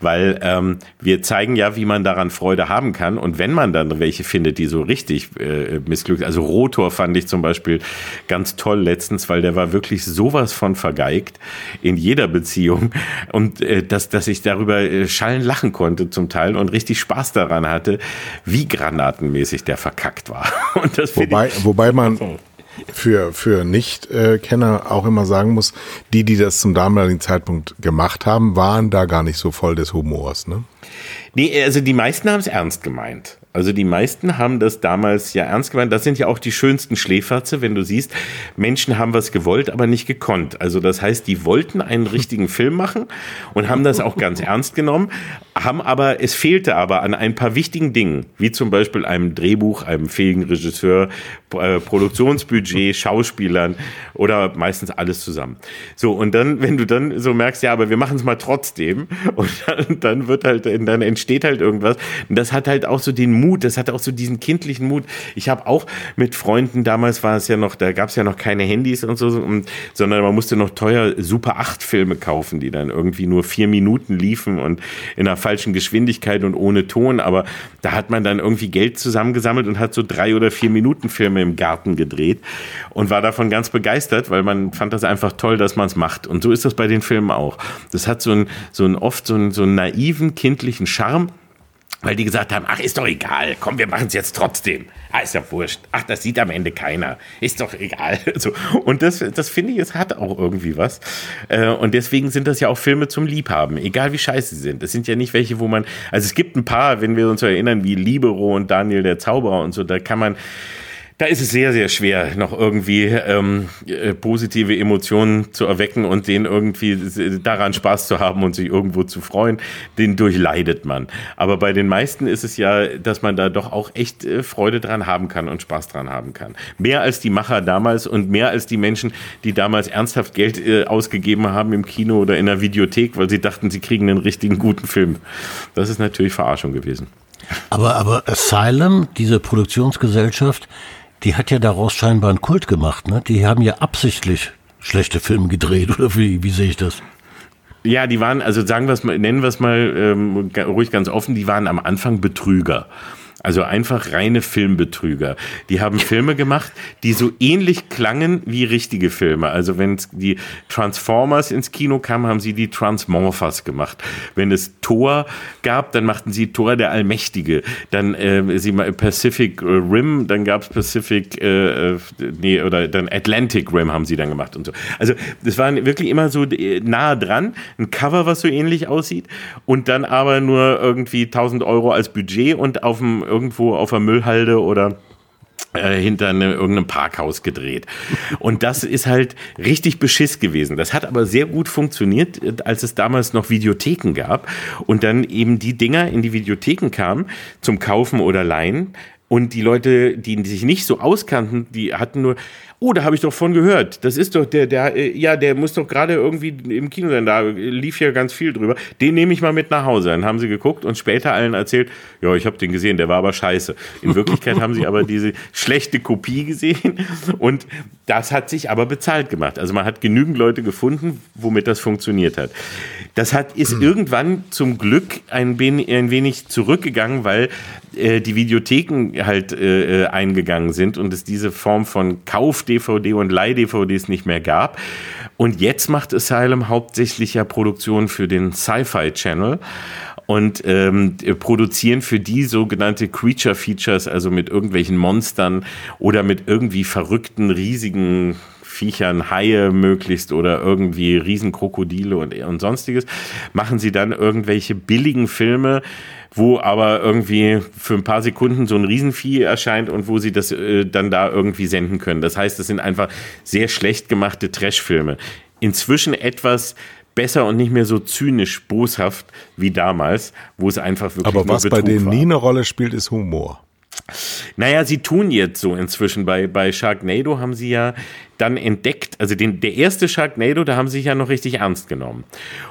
Weil ähm, wir zeigen ja, wie man daran Freude haben kann. Und wenn man dann welche findet, die so richtig äh, missglückt, also Rotor fand ich zum Beispiel ganz toll letztens, weil der war wirklich sowas von vergeigt in jeder Beziehung. Und äh, dass, dass ich darüber äh, Schallen lachen konnte zum Teil und richtig Spaß daran hatte, wie granatenmäßig der verkackt war. [LAUGHS] Und das wobei, ich, wobei man für, für Nicht-Kenner auch immer sagen muss, die, die das zum damaligen Zeitpunkt gemacht haben, waren da gar nicht so voll des Humors. Ne? Nee, also die meisten haben es ernst gemeint. Also die meisten haben das damals ja ernst gemeint. Das sind ja auch die schönsten Schläferze, wenn du siehst, Menschen haben was gewollt, aber nicht gekonnt. Also das heißt, die wollten einen richtigen [LAUGHS] Film machen und haben das auch ganz ernst genommen, haben aber, es fehlte aber an ein paar wichtigen Dingen, wie zum Beispiel einem Drehbuch, einem fähigen Regisseur, äh, Produktionsbudget, [LAUGHS] Schauspielern oder meistens alles zusammen. So, und dann, wenn du dann so merkst, ja, aber wir machen es mal trotzdem, [LAUGHS] und dann, dann wird halt dann entsteht halt irgendwas. Und das hat halt auch so den Mut, das hat auch so diesen kindlichen Mut. Ich habe auch mit Freunden, damals war es ja noch, da gab es ja noch keine Handys und so, und, sondern man musste noch teuer Super 8 Filme kaufen, die dann irgendwie nur vier Minuten liefen und in einer falschen Geschwindigkeit und ohne Ton. Aber da hat man dann irgendwie Geld zusammengesammelt und hat so drei oder vier Minuten Filme im Garten gedreht und war davon ganz begeistert, weil man fand das einfach toll, dass man es macht. Und so ist das bei den Filmen auch. Das hat so ein, so oft so einen, so einen naiven, kindlichen Charme weil die gesagt haben, ach, ist doch egal, komm, wir machen es jetzt trotzdem. Ah, ist ja wurscht. Ach, das sieht am Ende keiner. Ist doch egal. [LAUGHS] So. Und das, das finde ich, es hat auch irgendwie was. Äh, und deswegen sind das ja auch Filme zum Liebhaben, egal wie scheiße sie sind. Das sind ja nicht welche, wo man, also es gibt ein paar, wenn wir uns erinnern, wie Libero und Daniel der Zauberer und so, da kann man, da ist es sehr, sehr schwer, noch irgendwie ähm, äh, positive Emotionen zu erwecken und den irgendwie daran Spaß zu haben und sich irgendwo zu freuen. Den durchleidet man. Aber bei den meisten ist es ja, dass man da doch auch echt äh, Freude dran haben kann und Spaß dran haben kann. Mehr als die Macher damals und mehr als die Menschen, die damals ernsthaft Geld äh, ausgegeben haben im Kino oder in der Videothek, weil sie dachten, sie kriegen einen richtigen guten Film. Das ist natürlich Verarschung gewesen. Aber, aber Asylum, diese Produktionsgesellschaft, die hat ja daraus scheinbar einen Kult gemacht. Ne? Die haben ja absichtlich schlechte Filme gedreht, [LAUGHS] oder wie, wie sehe ich das? Ja, die waren, also sagen wir es mal, nennen wir es mal ähm, ruhig ganz offen, die waren am Anfang Betrüger. Also einfach reine Filmbetrüger. Die haben Filme gemacht, die so ähnlich klangen wie richtige Filme. Also wenn die Transformers ins Kino kamen, haben sie die Transmorphers gemacht. Wenn es Thor gab, dann machten sie Thor der Allmächtige. Dann äh, sie Pacific Rim, dann gab es Pacific, äh, äh, nee, oder dann Atlantic Rim haben sie dann gemacht und so. Also das waren wirklich immer so äh, nahe dran. Ein Cover, was so ähnlich aussieht und dann aber nur irgendwie 1000 Euro als Budget und auf dem irgendwo auf der Müllhalde oder äh, hinter eine, irgendeinem Parkhaus gedreht. Und das ist halt richtig beschiss gewesen. Das hat aber sehr gut funktioniert, als es damals noch Videotheken gab und dann eben die Dinger in die Videotheken kamen zum Kaufen oder Leihen. Und die Leute, die sich nicht so auskannten, die hatten nur, Oh, da habe ich doch von gehört. Das ist doch der, der, äh, ja, der muss doch gerade irgendwie im Kino sein. Da lief ja ganz viel drüber. Den nehme ich mal mit nach Hause. Dann haben sie geguckt und später allen erzählt, ja, ich habe den gesehen, der war aber scheiße. In Wirklichkeit haben sie aber diese schlechte Kopie gesehen und das hat sich aber bezahlt gemacht. Also man hat genügend Leute gefunden, womit das funktioniert hat. Das hat, ist mhm. irgendwann zum Glück ein, ein wenig zurückgegangen, weil äh, die Videotheken halt äh, äh, eingegangen sind und es diese Form von Kauf-DVD und Leih-DVDs nicht mehr gab. Und jetzt macht Asylum hauptsächlich ja Produktionen für den Sci-Fi Channel und ähm, produzieren für die sogenannte Creature Features, also mit irgendwelchen Monstern oder mit irgendwie verrückten, riesigen Viechern, Haie möglichst oder irgendwie Riesenkrokodile und, und sonstiges, machen sie dann irgendwelche billigen Filme, wo aber irgendwie für ein paar Sekunden so ein Riesenvieh erscheint und wo sie das äh, dann da irgendwie senden können. Das heißt, das sind einfach sehr schlecht gemachte Trashfilme. Inzwischen etwas besser und nicht mehr so zynisch boshaft wie damals, wo es einfach wirklich Aber was bei denen war. nie eine Rolle spielt, ist Humor. Naja, sie tun jetzt so inzwischen. Bei, bei Sharknado haben sie ja dann entdeckt, also den, der erste Sharknado, da haben sie sich ja noch richtig ernst genommen.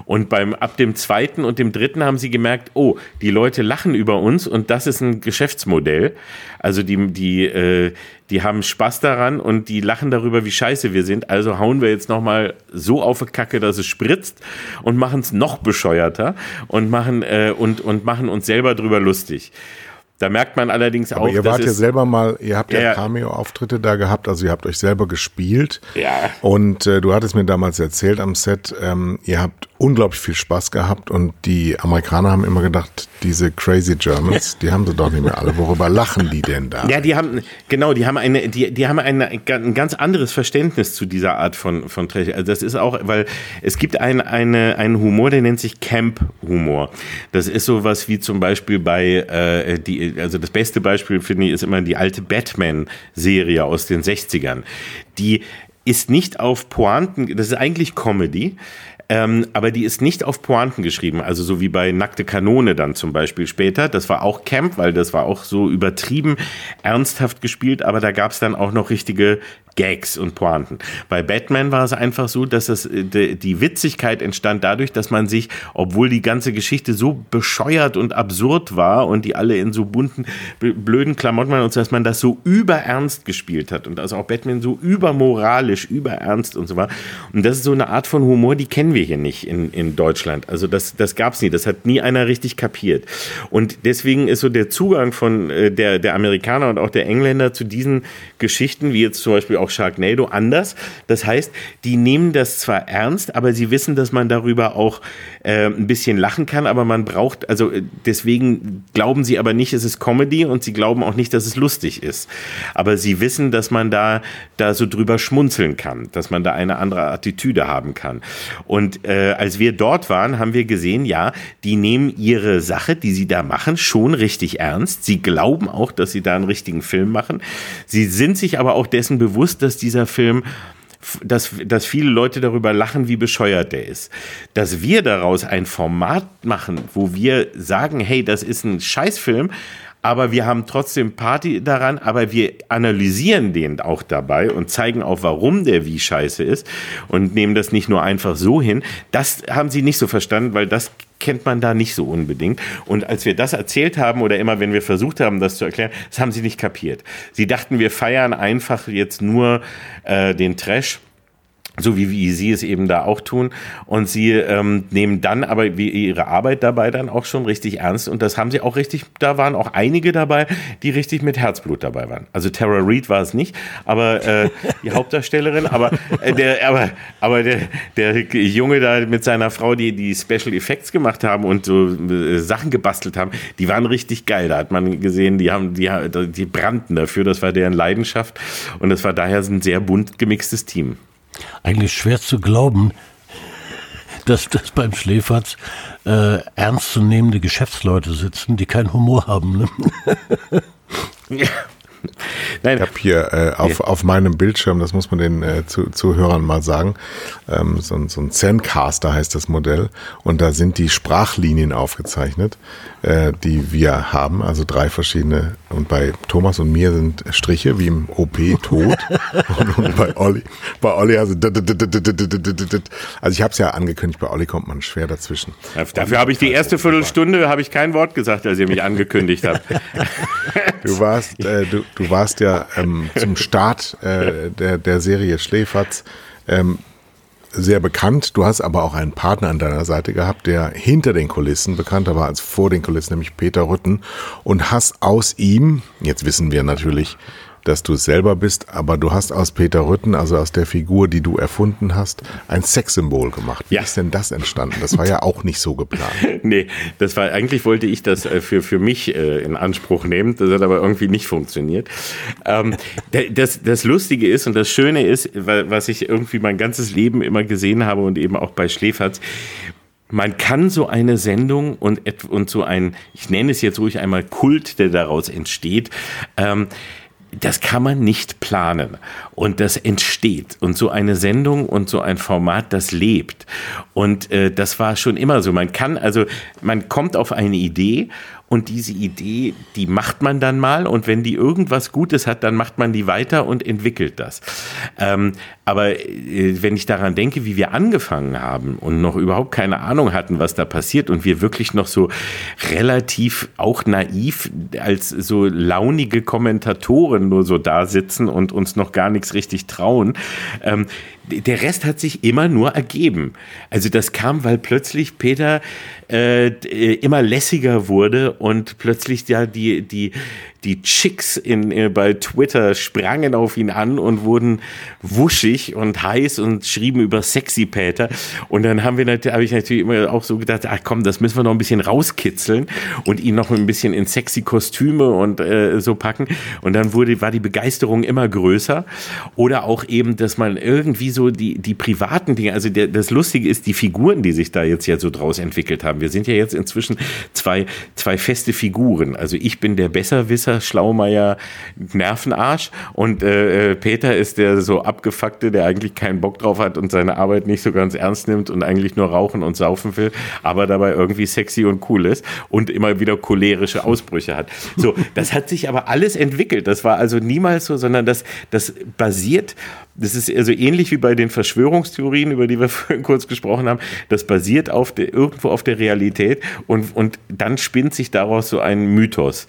Und beim, ab dem zweiten und dem dritten haben sie gemerkt, oh, die Leute lachen über uns und das ist ein Geschäftsmodell. Also die, die, äh, die haben Spaß daran und die lachen darüber, wie scheiße wir sind. Also hauen wir jetzt nochmal so auf die Kacke, dass es spritzt und machen es noch bescheuerter und machen, äh, und, und machen uns selber drüber lustig. Da merkt man allerdings Aber auch, ihr wart ja selber mal, ihr habt ja, ja Cameo-Auftritte da gehabt, also ihr habt euch selber gespielt. Ja. Und äh, du hattest mir damals erzählt am Set, ähm, ihr habt unglaublich viel Spaß gehabt und die Amerikaner haben immer gedacht, diese crazy Germans, die haben sie doch nicht mehr alle. Worüber lachen die denn da? Ja, die haben, genau, die haben eine, die, die haben eine, ein ganz anderes Verständnis zu dieser Art von, von Trash. Also das ist auch, weil es gibt ein, eine, einen Humor, der nennt sich Camp-Humor. Das ist sowas wie zum Beispiel bei, äh, die, also das beste Beispiel finde ich ist immer die alte Batman-Serie aus den 60ern. Die ist nicht auf Pointen, das ist eigentlich Comedy, ähm, aber die ist nicht auf Pointen geschrieben, also so wie bei Nackte Kanone dann zum Beispiel später. Das war auch Camp, weil das war auch so übertrieben ernsthaft gespielt, aber da gab es dann auch noch richtige Gags und Pointen. Bei Batman war es einfach so, dass es äh, die Witzigkeit entstand dadurch, dass man sich, obwohl die ganze Geschichte so bescheuert und absurd war und die alle in so bunten, blöden Klamotten waren, dass man das so überernst gespielt hat und also auch Batman so übermoralisch, überernst und so war. Und das ist so eine Art von Humor, die kennen wir hier nicht in, in Deutschland. Also das, das gab es nie, das hat nie einer richtig kapiert. Und deswegen ist so der Zugang von äh, der, der Amerikaner und auch der Engländer zu diesen Geschichten, wie jetzt zum Beispiel auch auch Sharknado anders. Das heißt, die nehmen das zwar ernst, aber sie wissen, dass man darüber auch äh, ein bisschen lachen kann, aber man braucht, also äh, deswegen glauben sie aber nicht, es ist Comedy und sie glauben auch nicht, dass es lustig ist. Aber sie wissen, dass man da, da so drüber schmunzeln kann, dass man da eine andere Attitüde haben kann. Und äh, als wir dort waren, haben wir gesehen, ja, die nehmen ihre Sache, die sie da machen, schon richtig ernst. Sie glauben auch, dass sie da einen richtigen Film machen. Sie sind sich aber auch dessen bewusst, dass dieser Film dass, dass viele Leute darüber lachen, wie bescheuert der ist. Dass wir daraus ein Format machen, wo wir sagen, hey, das ist ein Scheißfilm, aber wir haben trotzdem Party daran, aber wir analysieren den auch dabei und zeigen auch, warum der wie scheiße ist und nehmen das nicht nur einfach so hin. Das haben sie nicht so verstanden, weil das kennt man da nicht so unbedingt. Und als wir das erzählt haben oder immer, wenn wir versucht haben, das zu erklären, das haben sie nicht kapiert. Sie dachten, wir feiern einfach jetzt nur äh, den Trash so wie, wie sie es eben da auch tun. Und sie ähm, nehmen dann aber wie ihre Arbeit dabei dann auch schon richtig ernst. Und das haben sie auch richtig, da waren auch einige dabei, die richtig mit Herzblut dabei waren. Also Tara Reid war es nicht, aber äh, die Hauptdarstellerin, aber äh, der, aber, aber der, der Junge da mit seiner Frau, die die Special Effects gemacht haben und so äh, Sachen gebastelt haben, die waren richtig geil. Da hat man gesehen, die haben, die, die brannten dafür. Das war deren Leidenschaft. Und das war daher ein sehr bunt gemixtes Team eigentlich schwer zu glauben, dass, dass beim Schläferz äh, ernstzunehmende Geschäftsleute sitzen, die keinen Humor haben. Ne? Ja. [LAUGHS] Nein. Ich habe hier äh, auf, auf meinem Bildschirm, das muss man den äh, zu, Zuhörern mal sagen, ähm, so, so ein Zencaster heißt das Modell und da sind die Sprachlinien aufgezeichnet, äh, die wir haben, also drei verschiedene und bei Thomas und mir sind Striche wie im OP tot und, und, bei Olli, bei Olli also also ich habe es ja angekündigt, bei Olli kommt man schwer dazwischen. Dafür habe ich die erste Viertelstunde habe ich kein Wort gesagt, als ihr mich angekündigt habt. Du warst, äh, du, du warst ja ähm, zum Start äh, der, der Serie Schläferz ähm, sehr bekannt. Du hast aber auch einen Partner an deiner Seite gehabt, der hinter den Kulissen bekannter war als vor den Kulissen, nämlich Peter Rütten. Und hast aus ihm, jetzt wissen wir natürlich, dass du es selber bist, aber du hast aus Peter Rütten, also aus der Figur, die du erfunden hast, ein Sexsymbol gemacht. Wie ja. ist denn das entstanden? Das war ja auch nicht so geplant. [LAUGHS] nee, das war, eigentlich wollte ich das äh, für, für mich äh, in Anspruch nehmen. Das hat aber irgendwie nicht funktioniert. Ähm, [LAUGHS] das, das Lustige ist und das Schöne ist, was ich irgendwie mein ganzes Leben immer gesehen habe und eben auch bei Schläferz, man kann so eine Sendung und, und so ein, ich nenne es jetzt ruhig einmal Kult, der daraus entsteht, ähm, das kann man nicht planen. Und das entsteht. Und so eine Sendung und so ein Format, das lebt. Und äh, das war schon immer so. Man kann also, man kommt auf eine Idee und diese Idee, die macht man dann mal und wenn die irgendwas Gutes hat, dann macht man die weiter und entwickelt das. Ähm, aber äh, wenn ich daran denke, wie wir angefangen haben und noch überhaupt keine Ahnung hatten, was da passiert und wir wirklich noch so relativ auch naiv als so launige Kommentatoren nur so da sitzen und uns noch gar nichts richtig trauen, ähm, der Rest hat sich immer nur ergeben. Also das kam, weil plötzlich Peter äh, immer lässiger wurde und plötzlich ja die, die, die Chicks in, äh, bei Twitter sprangen auf ihn an und wurden wuschig und heiß und schrieben über Sexy Peter. Und dann haben wir habe ich natürlich immer auch so gedacht, ach komm, das müssen wir noch ein bisschen rauskitzeln und ihn noch ein bisschen in sexy Kostüme und äh, so packen. Und dann wurde, war die Begeisterung immer größer. Oder auch eben, dass man irgendwie so die, die privaten Dinge, also der, das Lustige ist, die Figuren, die sich da jetzt ja so draus entwickelt haben. Wir sind ja jetzt inzwischen zwei, zwei feste Figuren. Also ich bin der Besserwisser, Schlaumeier, Nervenarsch und äh, äh, Peter ist der so abgefuckte, der eigentlich keinen Bock drauf hat und seine Arbeit nicht so ganz ernst nimmt und eigentlich nur rauchen und saufen will, aber dabei irgendwie sexy und cool ist und immer wieder cholerische Ausbrüche hat. So, das hat sich aber alles entwickelt. Das war also niemals so, sondern das, das basiert das ist also ähnlich wie bei den Verschwörungstheorien, über die wir [LAUGHS] vorhin kurz gesprochen haben. Das basiert auf der, irgendwo auf der Realität und, und dann spinnt sich daraus so ein Mythos.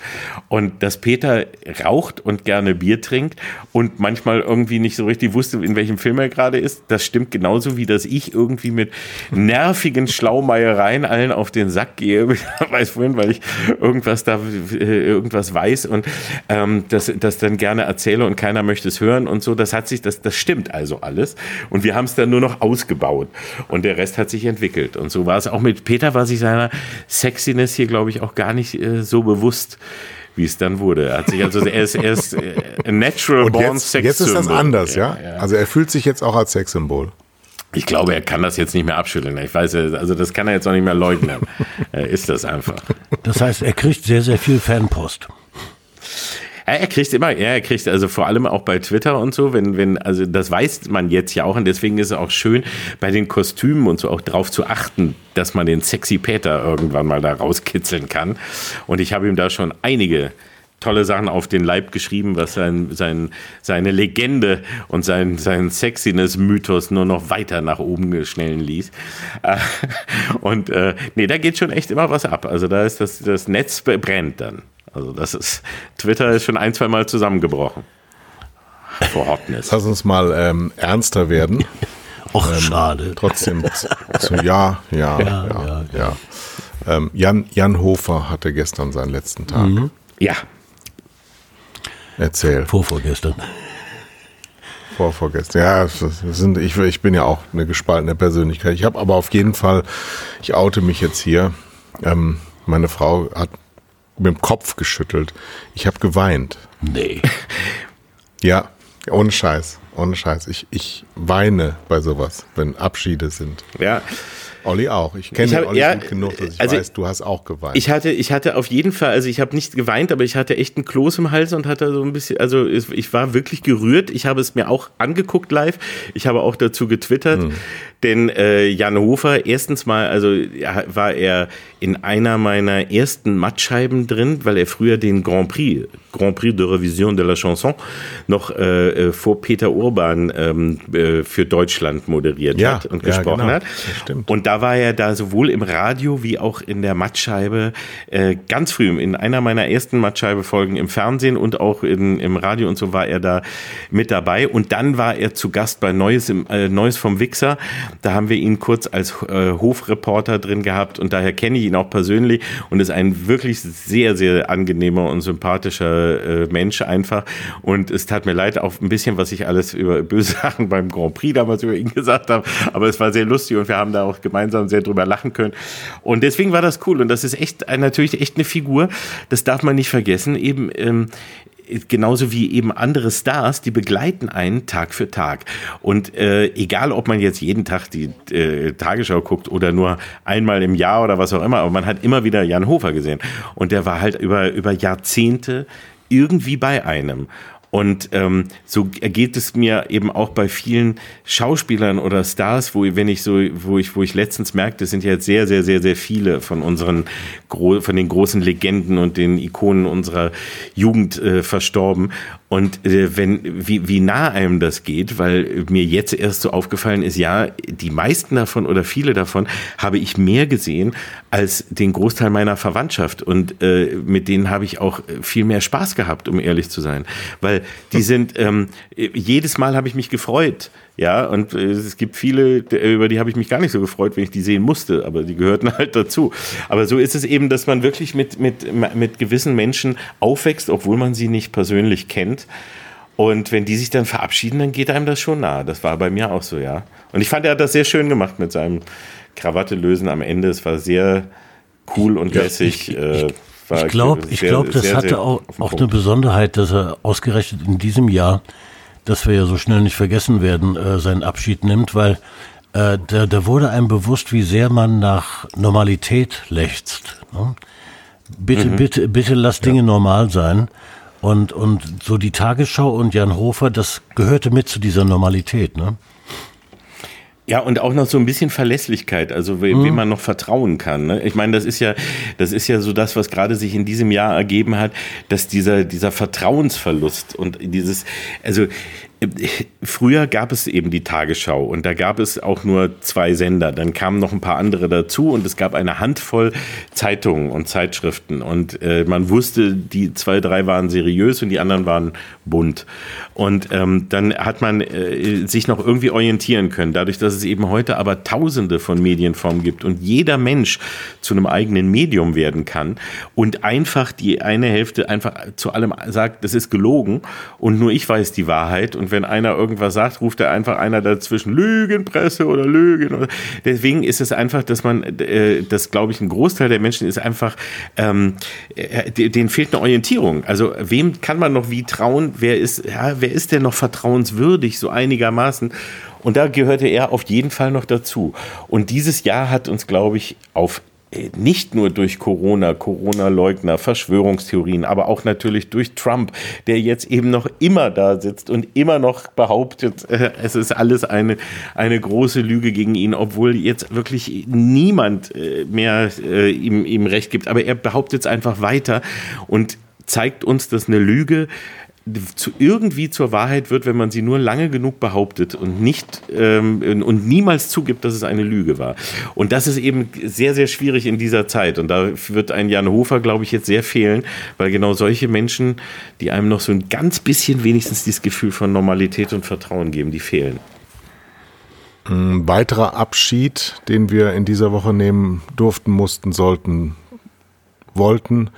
Und dass Peter raucht und gerne Bier trinkt und manchmal irgendwie nicht so richtig wusste, in welchem Film er gerade ist, das stimmt genauso wie, dass ich irgendwie mit nervigen Schlaumeiereien allen auf den Sack gehe, [LAUGHS] weiß vorhin, weil ich irgendwas da, äh, irgendwas weiß und ähm, das, das dann gerne erzähle und keiner möchte es hören und so. Das hat sich, das, das stimmt also alles. Und wir haben es dann nur noch ausgebaut. Und der Rest hat sich entwickelt. Und so war es auch mit Peter, war sich seiner Sexiness hier, glaube ich, auch gar nicht äh, so bewusst wie es dann wurde. Er hat sich also er ist, er ist äh, a natural Und born jetzt, sex jetzt ist das anders, ja? ja. Also er fühlt sich jetzt auch als Sexsymbol. Ich glaube, er kann das jetzt nicht mehr abschütteln. Ich weiß, also das kann er jetzt auch nicht mehr leugnen. [LAUGHS] er ist das einfach. Das heißt, er kriegt sehr, sehr viel Fanpost. Er kriegt immer, er kriegt also vor allem auch bei Twitter und so, wenn, wenn, also das weiß man jetzt ja auch und deswegen ist es auch schön, bei den Kostümen und so auch drauf zu achten, dass man den sexy Peter irgendwann mal da rauskitzeln kann. Und ich habe ihm da schon einige tolle Sachen auf den Leib geschrieben, was sein, sein, seine Legende und sein, sein Sexiness-Mythos nur noch weiter nach oben schnellen ließ. Äh, [LAUGHS] Und äh, nee, da geht schon echt immer was ab. Also da ist das, das Netz brennt dann. Also das ist, Twitter ist schon ein, zwei Mal zusammengebrochen. Vor Hotness. Lass uns mal ähm, ernster werden. [LAUGHS] Och, schade. Trotzdem, so, ja, ja, ja, ja. ja, Ähm, Jan, Jan Hofer hatte gestern seinen letzten Tag. Ja, Erzähl. Vorvorgestern. Vor, vorgestern. Ja, sind, ich, ich bin ja auch eine gespaltene Persönlichkeit. Ich habe aber auf jeden Fall, ich oute mich jetzt hier. Ähm, meine Frau hat mit dem Kopf geschüttelt. Ich habe geweint. Nee. [LAUGHS] Ja, ohne Scheiß. Ohne Scheiß. Ich, ich weine bei sowas, wenn Abschiede sind. ja. Olli auch. Ich kenne hab- Olli ja, gut genug, dass ich also- weiß, du hast auch geweint. Ich hatte, ich hatte auf jeden Fall, also ich habe nicht geweint, aber ich hatte echt einen Kloß im Hals und hatte so ein bisschen, also ich war wirklich gerührt. Ich habe es mir auch angeguckt live. Ich habe auch dazu getwittert, denn äh, Jan Hofer, erstens mal, also ja, war er in einer meiner ersten Mattscheiben drin, weil er früher den Grand Prix, Grand Prix de Revision de la Chanson, noch äh, äh, vor Peter Urban ähm, äh, für Deutschland moderiert Ja, hat und ja, gesprochen genau. hat. Das stimmt. Und da war er da sowohl im Radio wie auch in der Mattscheibe äh, ganz früh, in einer meiner ersten Mattscheibe-Folgen im Fernsehen und auch in, im Radio und so war er da mit dabei. Und dann war er zu Gast bei Neues, im, äh, Neues vom Wichser. Da haben wir ihn kurz als äh, Hofreporter drin gehabt und daher kenne ich ihn auch persönlich und ist ein wirklich sehr, sehr angenehmer und sympathischer äh, Mensch einfach. Und es tat mir leid, auch ein bisschen, was ich alles über böse [LAUGHS] Sachen beim Grand Prix damals über ihn gesagt habe. Aber es war sehr lustig und wir haben da auch gemeinsam sehr drüber lachen können. Und deswegen war das cool. Und das ist echt ein- natürlich echt eine Figur. Das darf man nicht vergessen. Eben ähm, genauso wie eben andere Stars, die begleiten einen Tag für Tag. Und äh, egal, ob man jetzt jeden Tag die äh, Tagesschau guckt oder nur einmal im Jahr oder was auch immer, aber man hat immer wieder Jan Hofer gesehen. Und der war halt über, über Jahrzehnte irgendwie bei einem. Und ähm, so geht es mir eben auch bei vielen Schauspielern oder Stars, wo wenn ich so, wo ich, wo ich letztens merkte, es sind ja jetzt sehr, sehr, sehr, sehr viele von unseren von den großen Legenden und den Ikonen unserer Jugend äh, verstorben. Und äh, wenn, wie, wie nah einem das geht, weil mir jetzt erst so aufgefallen ist, ja, die meisten davon oder viele davon habe ich mehr gesehen als den Großteil meiner Verwandtschaft. Und äh, mit denen habe ich auch viel mehr Spaß gehabt, um ehrlich zu sein. Weil die [LAUGHS] sind, ähm, jedes Mal habe ich mich gefreut. Ja, und äh, es gibt viele, über die habe ich mich gar nicht so gefreut, wenn ich die sehen musste, aber die gehörten [LAUGHS] halt dazu. Aber so ist es eben, dass man wirklich mit, mit, mit gewissen Menschen aufwächst, obwohl man sie nicht persönlich kennt. Und wenn die sich dann verabschieden, dann geht einem das schon nahe. Das war bei mir auch so, ja. Und ich fand, er hat das sehr schön gemacht mit seinem Krawatte lösen am Ende. Es war sehr cool und lässig. äh, war Ich glaube, ich sehr- glaub, das sehr, hatte sehr auch, auch eine Besonderheit, dass er ausgerechnet in diesem Jahr dass wir ja so schnell nicht vergessen werden, äh, seinen Abschied nimmt, weil äh, da, da wurde einem bewusst, wie sehr man nach Normalität lechzt. Ne? Bitte, mhm. bitte, bitte lass Dinge ja. normal sein. Und, und so die Tagesschau und Jan Hofer, das gehörte mit zu dieser Normalität, ne? Ja, und auch noch so ein bisschen Verlässlichkeit, also wem, mhm. man noch vertrauen kann. Ne? Ich meine, das ist ja, das ist ja so das, was gerade sich in diesem Jahr ergeben hat, dass dieser, dieser Vertrauensverlust und dieses, also Früher gab es eben die Tagesschau und da gab es auch nur zwei Sender. Dann kamen noch ein paar andere dazu und es gab eine Handvoll Zeitungen und Zeitschriften und äh, man wusste, die zwei, drei waren seriös und die anderen waren bunt. Und ähm, dann hat man äh, sich noch irgendwie orientieren können. Dadurch, dass es eben heute aber Tausende von Medienformen gibt und jeder Mensch zu einem eigenen Medium werden kann und einfach die eine Hälfte einfach zu allem sagt, das ist gelogen und nur ich weiß die Wahrheit und und wenn einer irgendwas sagt, ruft er einfach einer dazwischen Lügenpresse oder Lügen. Deswegen ist es einfach, dass man, äh, das glaube ich, ein Großteil der Menschen ist einfach, ähm, äh, denen fehlt eine Orientierung. Also wem kann man noch wie trauen? Wer ist, ja, wer ist denn noch vertrauenswürdig, so einigermaßen? Und da gehörte er auf jeden Fall noch dazu. Und dieses Jahr hat uns, glaube ich, auf nicht nur durch Corona, Corona-Leugner, Verschwörungstheorien, aber auch natürlich durch Trump, der jetzt eben noch immer da sitzt und immer noch behauptet, äh, es ist alles eine, eine große Lüge gegen ihn, obwohl jetzt wirklich niemand äh, mehr ihm, ihm Recht gibt. Aber er behauptet es einfach weiter und zeigt uns, dass eine Lüge zu, irgendwie zur Wahrheit wird, wenn man sie nur lange genug behauptet und nicht ähm, und niemals zugibt, dass es eine Lüge war. Und das ist eben sehr, sehr schwierig in dieser Zeit. Und da wird ein Jan Hofer, glaube ich, jetzt sehr fehlen, weil genau solche Menschen, die einem noch so ein ganz bisschen wenigstens dieses Gefühl von Normalität und Vertrauen geben, die fehlen. Ein weiterer Abschied, den wir in dieser Woche nehmen durften, mussten, sollten, wollten.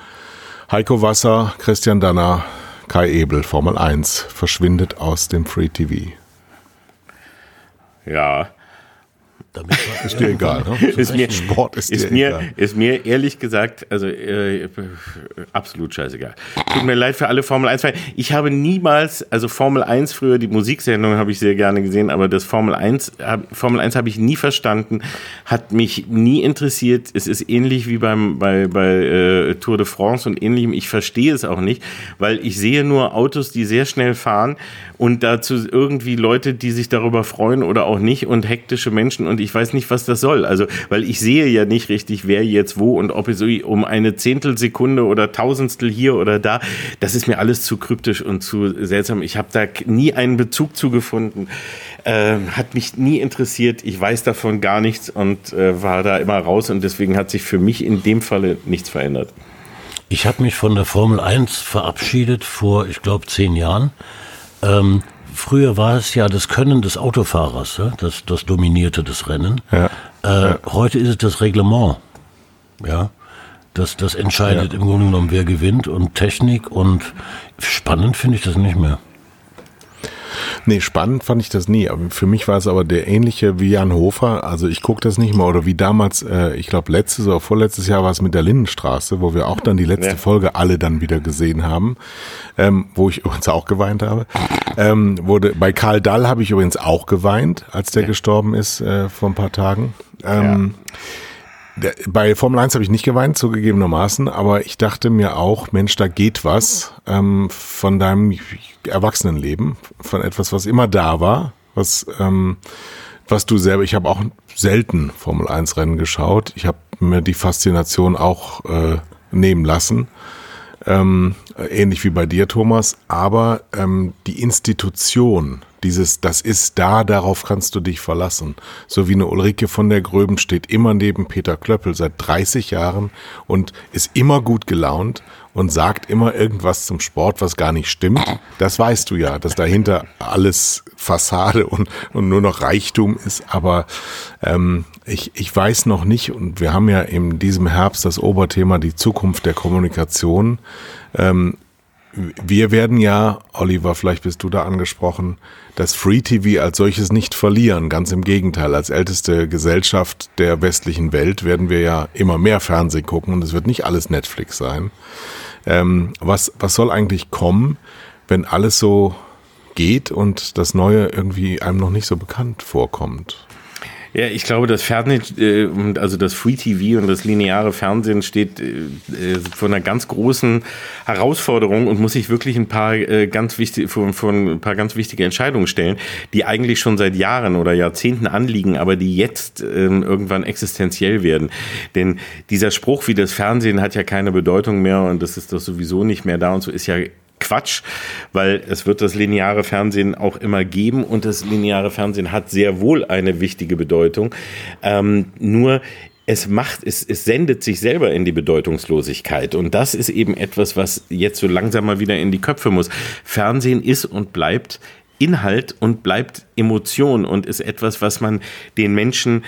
Heiko Wasser, Christian Danner, Kai Ebel, Formel 1, verschwindet aus dem Free TV. Ja, damit ist dir egal. Ne? Ist mir, Sport ist, ist mir, egal. Ist mir ehrlich gesagt, also äh, absolut scheißegal. Tut mir leid für alle Formel 1 Fans. Ich habe niemals, also Formel 1 früher, die Musiksendung habe ich sehr gerne gesehen, aber das Formel 1, Formel 1 habe ich nie verstanden, hat mich nie interessiert. Es ist ähnlich wie beim, bei, bei äh, Tour de France und ähnlichem. Ich verstehe es auch nicht, weil ich sehe nur Autos, die sehr schnell fahren und dazu irgendwie Leute, die sich darüber freuen oder auch nicht und hektische Menschen und ich weiß nicht, was das soll. Also, weil ich sehe ja nicht richtig, wer jetzt wo und ob es um eine Zehntelsekunde oder Tausendstel hier oder da, das ist mir alles zu kryptisch und zu seltsam. Ich habe da nie einen Bezug zu gefunden. Äh, hat mich nie interessiert. Ich weiß davon gar nichts und äh, war da immer raus und deswegen hat sich für mich in dem Falle nichts verändert. Ich habe mich von der Formel 1 verabschiedet vor, ich glaube, zehn Jahren ähm, früher war es ja das Können des Autofahrers, ja? das, das dominierte das Rennen. Ja. Äh. Heute ist es das Reglement. Ja. Das, das entscheidet im Grunde genommen, wer gewinnt und Technik und spannend finde ich das nicht mehr. Nee, spannend fand ich das nie. Aber für mich war es aber der ähnliche wie Jan Hofer. Also ich gucke das nicht mehr. Oder wie damals, äh, ich glaube letztes oder vorletztes Jahr war es mit der Lindenstraße, wo wir auch dann die letzte ja. Folge alle dann wieder gesehen haben. Ähm, wo ich [LAUGHS] übrigens auch geweint habe. Ähm, wurde, bei Karl Dall habe ich übrigens auch geweint, als der ja. gestorben ist äh, vor ein paar Tagen. Ähm, ja bei Formel 1 habe ich nicht geweint, zugegebenermaßen, aber ich dachte mir auch, Mensch, da geht was ähm, von deinem Erwachsenenleben, von etwas, was immer da war, was, ähm, was du selber, ich habe auch selten Formel 1 Rennen geschaut. Ich habe mir die Faszination auch äh, nehmen lassen. Ähm, ähnlich wie bei dir, Thomas, aber ähm, die Institution, dieses, das ist da, darauf kannst du dich verlassen. So wie eine Ulrike von der Gröben steht immer neben Peter Klöppel seit 30 Jahren und ist immer gut gelaunt und sagt immer irgendwas zum Sport, was gar nicht stimmt. Das weißt du ja, dass dahinter alles Fassade und, und nur noch Reichtum ist. Aber ähm, ich, ich weiß noch nicht, und wir haben ja in diesem Herbst das Oberthema die Zukunft der Kommunikation. Ähm, wir werden ja, Oliver, vielleicht bist du da angesprochen, das Free TV als solches nicht verlieren. Ganz im Gegenteil, als älteste Gesellschaft der westlichen Welt werden wir ja immer mehr Fernsehen gucken und es wird nicht alles Netflix sein. Ähm, was, was soll eigentlich kommen, wenn alles so geht und das Neue irgendwie einem noch nicht so bekannt vorkommt. Ja, ich glaube, das Fernsehen, äh, also das Free TV und das lineare Fernsehen steht äh, äh, vor einer ganz großen Herausforderung und muss sich wirklich ein paar ganz wichtige, vor, vor ein paar ganz wichtige Entscheidungen stellen, die eigentlich schon seit Jahren oder Jahrzehnten anliegen, aber die jetzt ähm, irgendwann existenziell werden. Denn dieser Spruch wie das Fernsehen hat ja keine Bedeutung mehr und das ist doch sowieso nicht mehr da und so ist ja Quatsch, weil es wird das lineare Fernsehen auch immer geben und das lineare Fernsehen hat sehr wohl eine wichtige Bedeutung. Ähm, nur es macht, es, es sendet sich selber in die Bedeutungslosigkeit. Und das ist eben etwas, was jetzt so langsam mal wieder in die Köpfe muss. Fernsehen ist und bleibt Inhalt und bleibt Emotion und ist etwas, was man den Menschen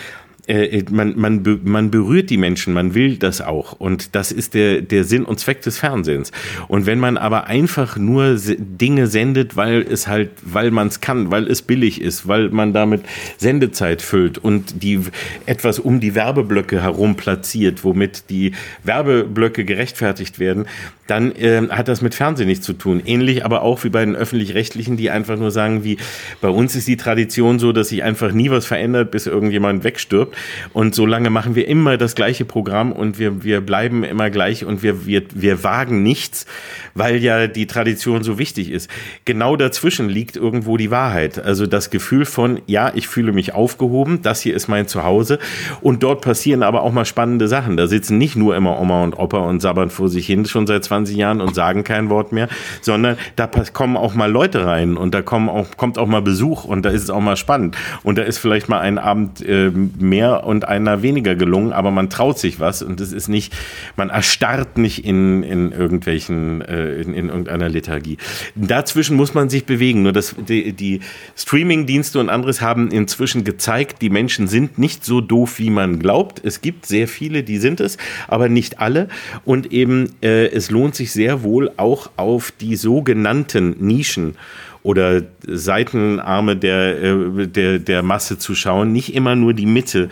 äh, man, man, man berührt die Menschen, man will das auch. Und das ist der, der Sinn und Zweck des Fernsehens. Und wenn man aber einfach nur Dinge sendet, weil es halt, weil man es kann, weil es billig ist, weil man damit Sendezeit füllt und die etwas um die Werbeblöcke herum platziert, womit die Werbeblöcke gerechtfertigt werden, dann äh, hat das mit Fernsehen nichts zu tun. Ähnlich aber auch wie bei den öffentlich-rechtlichen, die einfach nur sagen, wie bei uns ist die Tradition so, dass sich einfach nie was verändert, bis irgendjemand wegstirbt. Und so lange machen wir immer das gleiche Programm und wir, wir bleiben immer gleich und wir, wir, wir wagen nichts, weil ja die Tradition so wichtig ist. Genau dazwischen liegt irgendwo die Wahrheit. Also das Gefühl von, ja, ich fühle mich aufgehoben, das hier ist mein Zuhause und dort passieren aber auch mal spannende Sachen. Da sitzen nicht nur immer Oma und Opa und sabbern vor sich hin schon seit 20 Jahren und sagen kein Wort mehr, sondern da kommen auch mal Leute rein und da kommen auch, kommt auch mal Besuch und da ist es auch mal spannend und da ist vielleicht mal ein Abend äh, mehr und einer weniger gelungen, aber man traut sich was und es ist nicht, man erstarrt nicht in, in irgendwelchen äh, in, in irgendeiner Lethargie. Dazwischen muss man sich bewegen. Nur das, die, die Streaming-Dienste und anderes haben inzwischen gezeigt, die Menschen sind nicht so doof, wie man glaubt. Es gibt sehr viele, die sind es, aber nicht alle. Und eben, äh, es lohnt sich sehr wohl auch auf die sogenannten Nischen oder Seitenarme der, äh, der, der Masse zu schauen. Nicht immer nur die Mitte,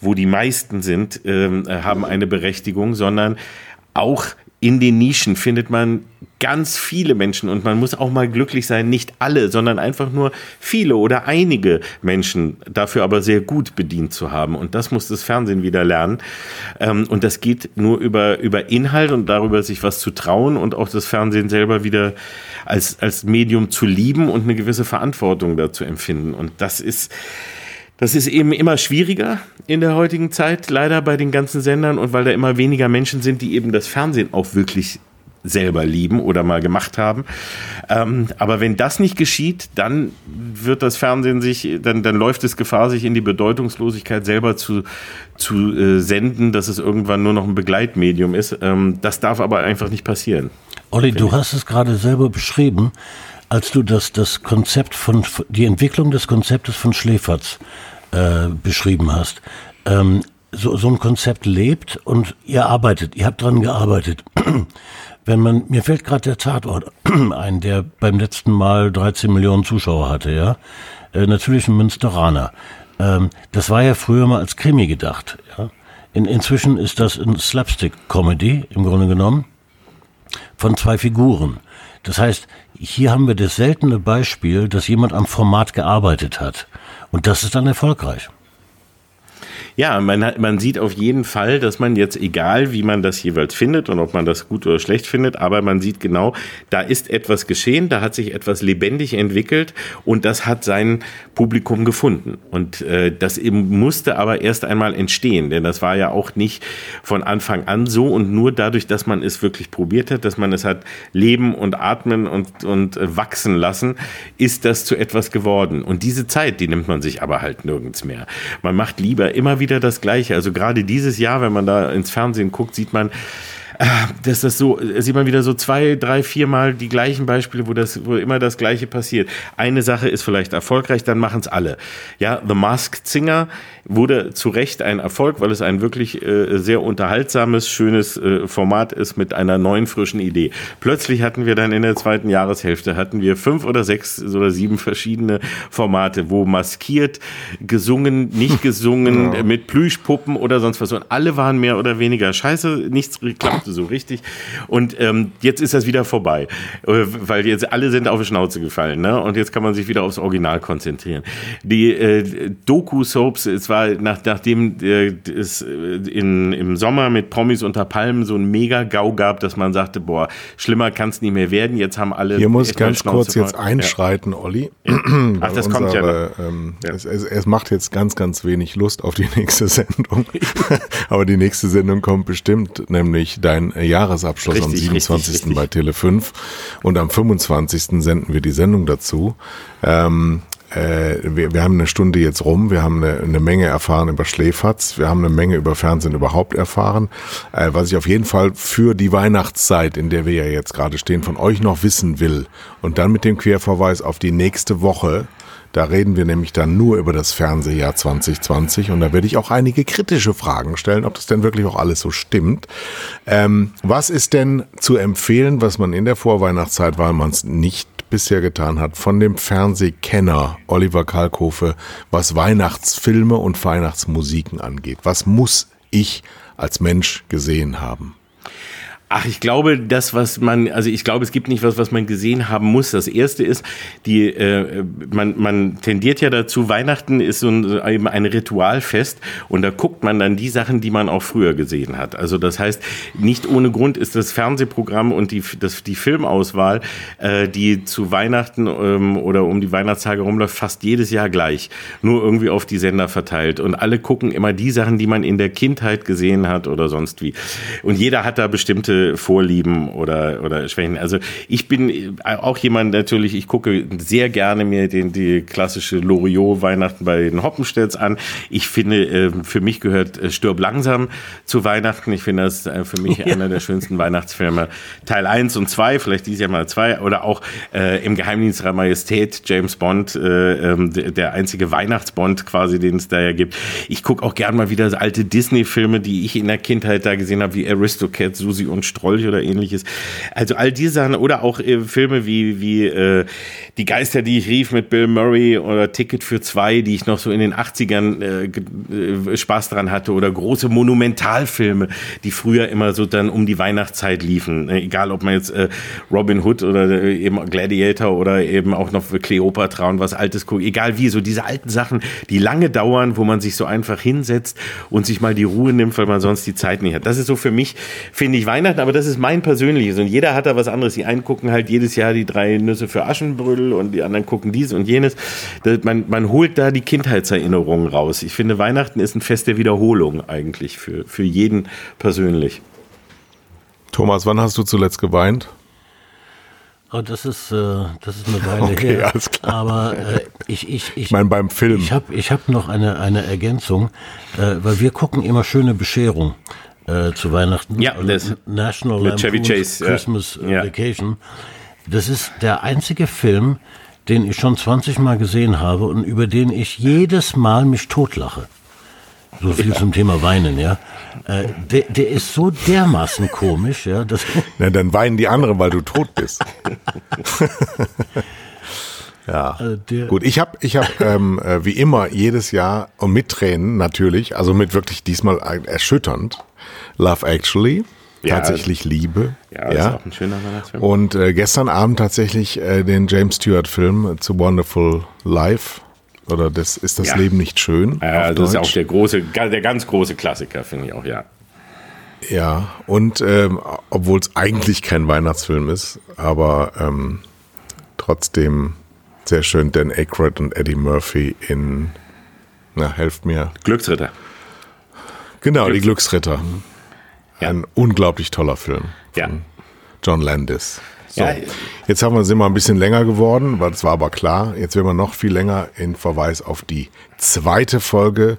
wo die meisten sind, äh, haben eine Berechtigung, sondern auch in den Nischen findet man ganz viele Menschen und man muss auch mal glücklich sein, nicht alle, sondern einfach nur viele oder einige Menschen dafür aber sehr gut bedient zu haben. Und das muss das Fernsehen wieder lernen. Ähm, und das geht nur über, über Inhalt und darüber, sich was zu trauen und auch das Fernsehen selber wieder als, als Medium zu lieben und eine gewisse Verantwortung dazu empfinden. Und das ist, das ist eben immer schwieriger in der heutigen Zeit, leider bei den ganzen Sendern und weil da immer weniger Menschen sind, die eben das Fernsehen auch wirklich selber lieben oder mal gemacht haben. Ähm, aber wenn das nicht geschieht, dann wird das Fernsehen sich, dann, dann läuft es Gefahr, sich in die Bedeutungslosigkeit selber zu, zu äh, senden, dass es irgendwann nur noch ein Begleitmedium ist. Ähm, das darf aber einfach nicht passieren. Olli, du hast es gerade selber beschrieben, als du das, das Konzept von, die Entwicklung des Konzeptes von Schläferz äh, beschrieben hast. Ähm, so, so ein Konzept lebt und ihr arbeitet, ihr habt dran gearbeitet. [CLEARS THROAT] Wenn man, mir fällt gerade der Tatort [CLEARS THROAT] ein, der beim letzten Mal 13 Millionen Zuschauer hatte, ja. Äh, natürlich ein Münsteraner. Ähm, das war ja früher mal als Krimi gedacht, ja. In, inzwischen ist das ein Slapstick-Comedy, im Grunde genommen, von zwei Figuren. Das heißt, hier haben wir das seltene Beispiel, dass jemand am Format gearbeitet hat. Und das ist dann erfolgreich. Ja, man, man sieht auf jeden Fall, dass man jetzt, egal wie man das jeweils findet und ob man das gut oder schlecht findet, aber man sieht genau, da ist etwas geschehen, da hat sich etwas lebendig entwickelt und das hat sein Publikum gefunden. Und äh, das eben musste aber erst einmal entstehen, denn das war ja auch nicht von Anfang an so und nur dadurch, dass man es wirklich probiert hat, dass man es hat leben und atmen und, und äh, wachsen lassen, ist das zu etwas geworden. Und diese Zeit, die nimmt man sich aber halt nirgends mehr. Man macht lieber immer wieder wieder das Gleiche. Also gerade dieses Jahr, wenn man da ins Fernsehen guckt, sieht man, dass das so, sieht man wieder so zwei, drei, viermal die gleichen Beispiele, wo das, wo immer das Gleiche passiert. Eine Sache ist vielleicht erfolgreich, dann machen es alle. Ja, The Masked Singer wurde zu Recht ein Erfolg, weil es ein wirklich äh, sehr unterhaltsames, schönes äh, Format ist mit einer neuen, frischen Idee. Plötzlich hatten wir dann in der zweiten Jahreshälfte hatten wir fünf oder sechs oder sieben verschiedene Formate, wo maskiert, gesungen, nicht [LAUGHS] gesungen, ja. mit Plüschpuppen oder sonst was. Und alle waren mehr oder weniger scheiße, nichts klappt mochte so richtig. Und ähm, jetzt ist das wieder vorbei, äh, weil jetzt alle sind auf die Schnauze gefallen. Ne? Und jetzt kann man sich wieder aufs Original konzentrieren. Die äh, Doku-Soaps, es war nach, nachdem äh, es äh, in, im Sommer mit Promis unter Palmen so ein Mega-GAU gab, dass man sagte, boah, schlimmer kann es nicht mehr werden. Jetzt haben alle. Hier muss ganz kurz jetzt einschreiten, ja. Olli. Ach, das kommt ja, noch. Ähm, ja. Es, es, es macht jetzt ganz, ganz wenig Lust auf die [LAUGHS] nächste Sendung. Aber die nächste Sendung kommt bestimmt, nämlich dein Jahresabschluss richtig, am 27. Richtig, richtig. bei Tele5 und am 25. senden wir die Sendung dazu. Ähm, äh, wir, wir haben eine Stunde jetzt rum, wir haben eine, eine Menge erfahren über Schläferz, wir haben eine Menge über Fernsehen überhaupt erfahren. Äh, was ich auf jeden Fall für die Weihnachtszeit, in der wir ja jetzt gerade stehen, von euch noch wissen will und dann mit dem Querverweis auf die nächste Woche, da reden wir nämlich dann nur über das Fernsehjahr 2020 und da werde ich auch einige kritische Fragen stellen, ob das denn wirklich auch alles so stimmt. Ähm, was ist denn zu empfehlen, was man in der Vorweihnachtszeit, weil man es nicht bisher getan hat, von dem Fernsehkenner Oliver Kalkofe, was Weihnachtsfilme und Weihnachtsmusiken angeht? Was muss ich als Mensch gesehen haben? Ach, ich glaube, das, was man, also ich glaube, es gibt nicht was, was man gesehen haben muss. Das erste ist, die, äh, man, man tendiert ja dazu, Weihnachten ist so ein, eben ein Ritualfest und da guckt man dann die Sachen, die man auch früher gesehen hat. Also das heißt, nicht ohne Grund ist das Fernsehprogramm und die, das, die Filmauswahl, äh, die zu Weihnachten ähm, oder um die Weihnachtstage rumläuft, fast jedes Jahr gleich. Nur irgendwie auf die Sender verteilt. Und alle gucken immer die Sachen, die man in der Kindheit gesehen hat oder sonst wie. Und jeder hat da bestimmte Vorlieben oder, oder Schwächen. Also ich bin auch jemand natürlich, ich gucke sehr gerne mir den, die klassische Loriot-Weihnachten bei den Hoppenstedts an. Ich finde, äh, für mich gehört äh, Stirb langsam zu Weihnachten. Ich finde das äh, für mich einer der schönsten Weihnachtsfilme. Teil 1 und 2, vielleicht dieses Jahr mal 2 oder auch äh, im Geheimdienst der Majestät, James Bond, äh, ähm, der einzige Weihnachtsbond quasi, den es da ja gibt. Ich gucke auch gern mal wieder alte Disney-Filme, die ich in der Kindheit da gesehen habe, wie Aristocat, Susi und Strolch oder ähnliches. Also all diese Sachen oder auch äh, Filme wie, wie äh, Die Geister, die ich rief mit Bill Murray oder Ticket für zwei, die ich noch so in den 80ern äh, äh, Spaß dran hatte oder große Monumentalfilme, die früher immer so dann um die Weihnachtszeit liefen. Äh, egal, ob man jetzt äh, Robin Hood oder eben Gladiator oder eben auch noch Cleopatra und was Altes guckt. Egal wie, so diese alten Sachen, die lange dauern, wo man sich so einfach hinsetzt und sich mal die Ruhe nimmt, weil man sonst die Zeit nicht hat. Das ist so für mich, finde ich, Weihnachten Weihnachten, aber das ist mein persönliches. Und jeder hat da was anderes. Die einen gucken halt jedes Jahr die drei Nüsse für Aschenbrödel und die anderen gucken dies und jenes. Das, man, man holt da die Kindheitserinnerungen raus. Ich finde, Weihnachten ist ein Fest der Wiederholung eigentlich für, für jeden persönlich. Thomas, wann hast du zuletzt geweint? Oh, das ist, äh, das ist eine Weile [LAUGHS] okay, her. Alles klar. Aber äh, ich, ich, ich, ich meine beim Film. Ich habe ich hab noch eine, eine Ergänzung, äh, weil wir gucken immer schöne Bescherung äh, zu Weihnachten. Ja, das National mit Chevy Chase, Christmas ja. Vacation. Das ist der einzige Film, den ich schon 20 Mal gesehen habe und über den ich jedes Mal mich totlache. So viel ja. zum Thema Weinen, ja. Äh, der, der ist so dermaßen komisch, ja. Dass Na, dann weinen die anderen, weil du tot bist. [LAUGHS] ja. Also Gut, ich habe ich hab, ähm, äh, wie immer jedes Jahr und mit Tränen natürlich, also mit wirklich diesmal erschütternd, Love Actually. Ja, tatsächlich Liebe. Ja, ja, ist auch ein schöner Weihnachtsfilm. Und äh, gestern Abend tatsächlich äh, den James Stewart-Film zu Wonderful Life. Oder das ist das ja. Leben nicht schön? Ja, das ist auch der große, der ganz große Klassiker, finde ich auch, ja. Ja, und ähm, obwohl es eigentlich kein Weihnachtsfilm ist, aber ähm, trotzdem sehr schön Dan Aykroyd und Eddie Murphy in, na, helft mir. Glücksritter. Genau, Glücks die Glücksritter. Ja. Ein unglaublich toller Film. Ja. John Landis. So, ja. jetzt haben wir, sind wir ein bisschen länger geworden, das war aber klar. Jetzt werden wir noch viel länger in Verweis auf die zweite Folge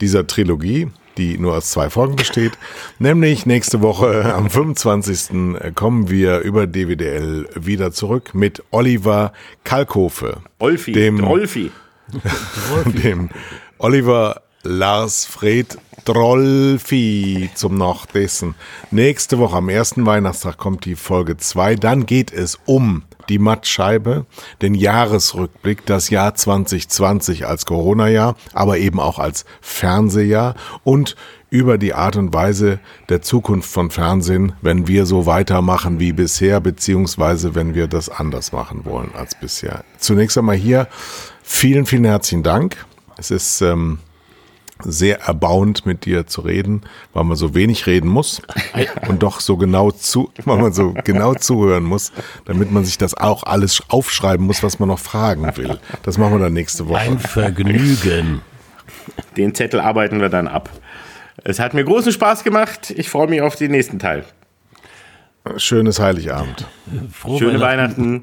dieser Trilogie, die nur aus zwei Folgen besteht. [LAUGHS] Nämlich nächste Woche am 25. kommen wir über DWDL wieder zurück mit Oliver Kalkofe. Olfi, dem, Olfi. [LAUGHS] dem Oliver Lars Fred Trollfi zum Nachdessen. Nächste Woche am ersten Weihnachtstag kommt die Folge 2. Dann geht es um die Mattscheibe, den Jahresrückblick, das Jahr 2020 als Corona-Jahr, aber eben auch als Fernsehjahr und über die Art und Weise der Zukunft von Fernsehen, wenn wir so weitermachen wie bisher, beziehungsweise wenn wir das anders machen wollen als bisher. Zunächst einmal hier vielen, vielen herzlichen Dank. Es ist ähm, sehr erbauend, mit dir zu reden, weil man so wenig reden muss und doch so genau zu, weil man so genau zuhören muss, damit man sich das auch alles aufschreiben muss, was man noch fragen will. Das machen wir dann nächste Woche. Ein Vergnügen. Den Zettel arbeiten wir dann ab. Es hat mir großen Spaß gemacht. Ich freue mich auf den nächsten Teil. Schönes Heiligabend. Frohe Schöne Weihnachten.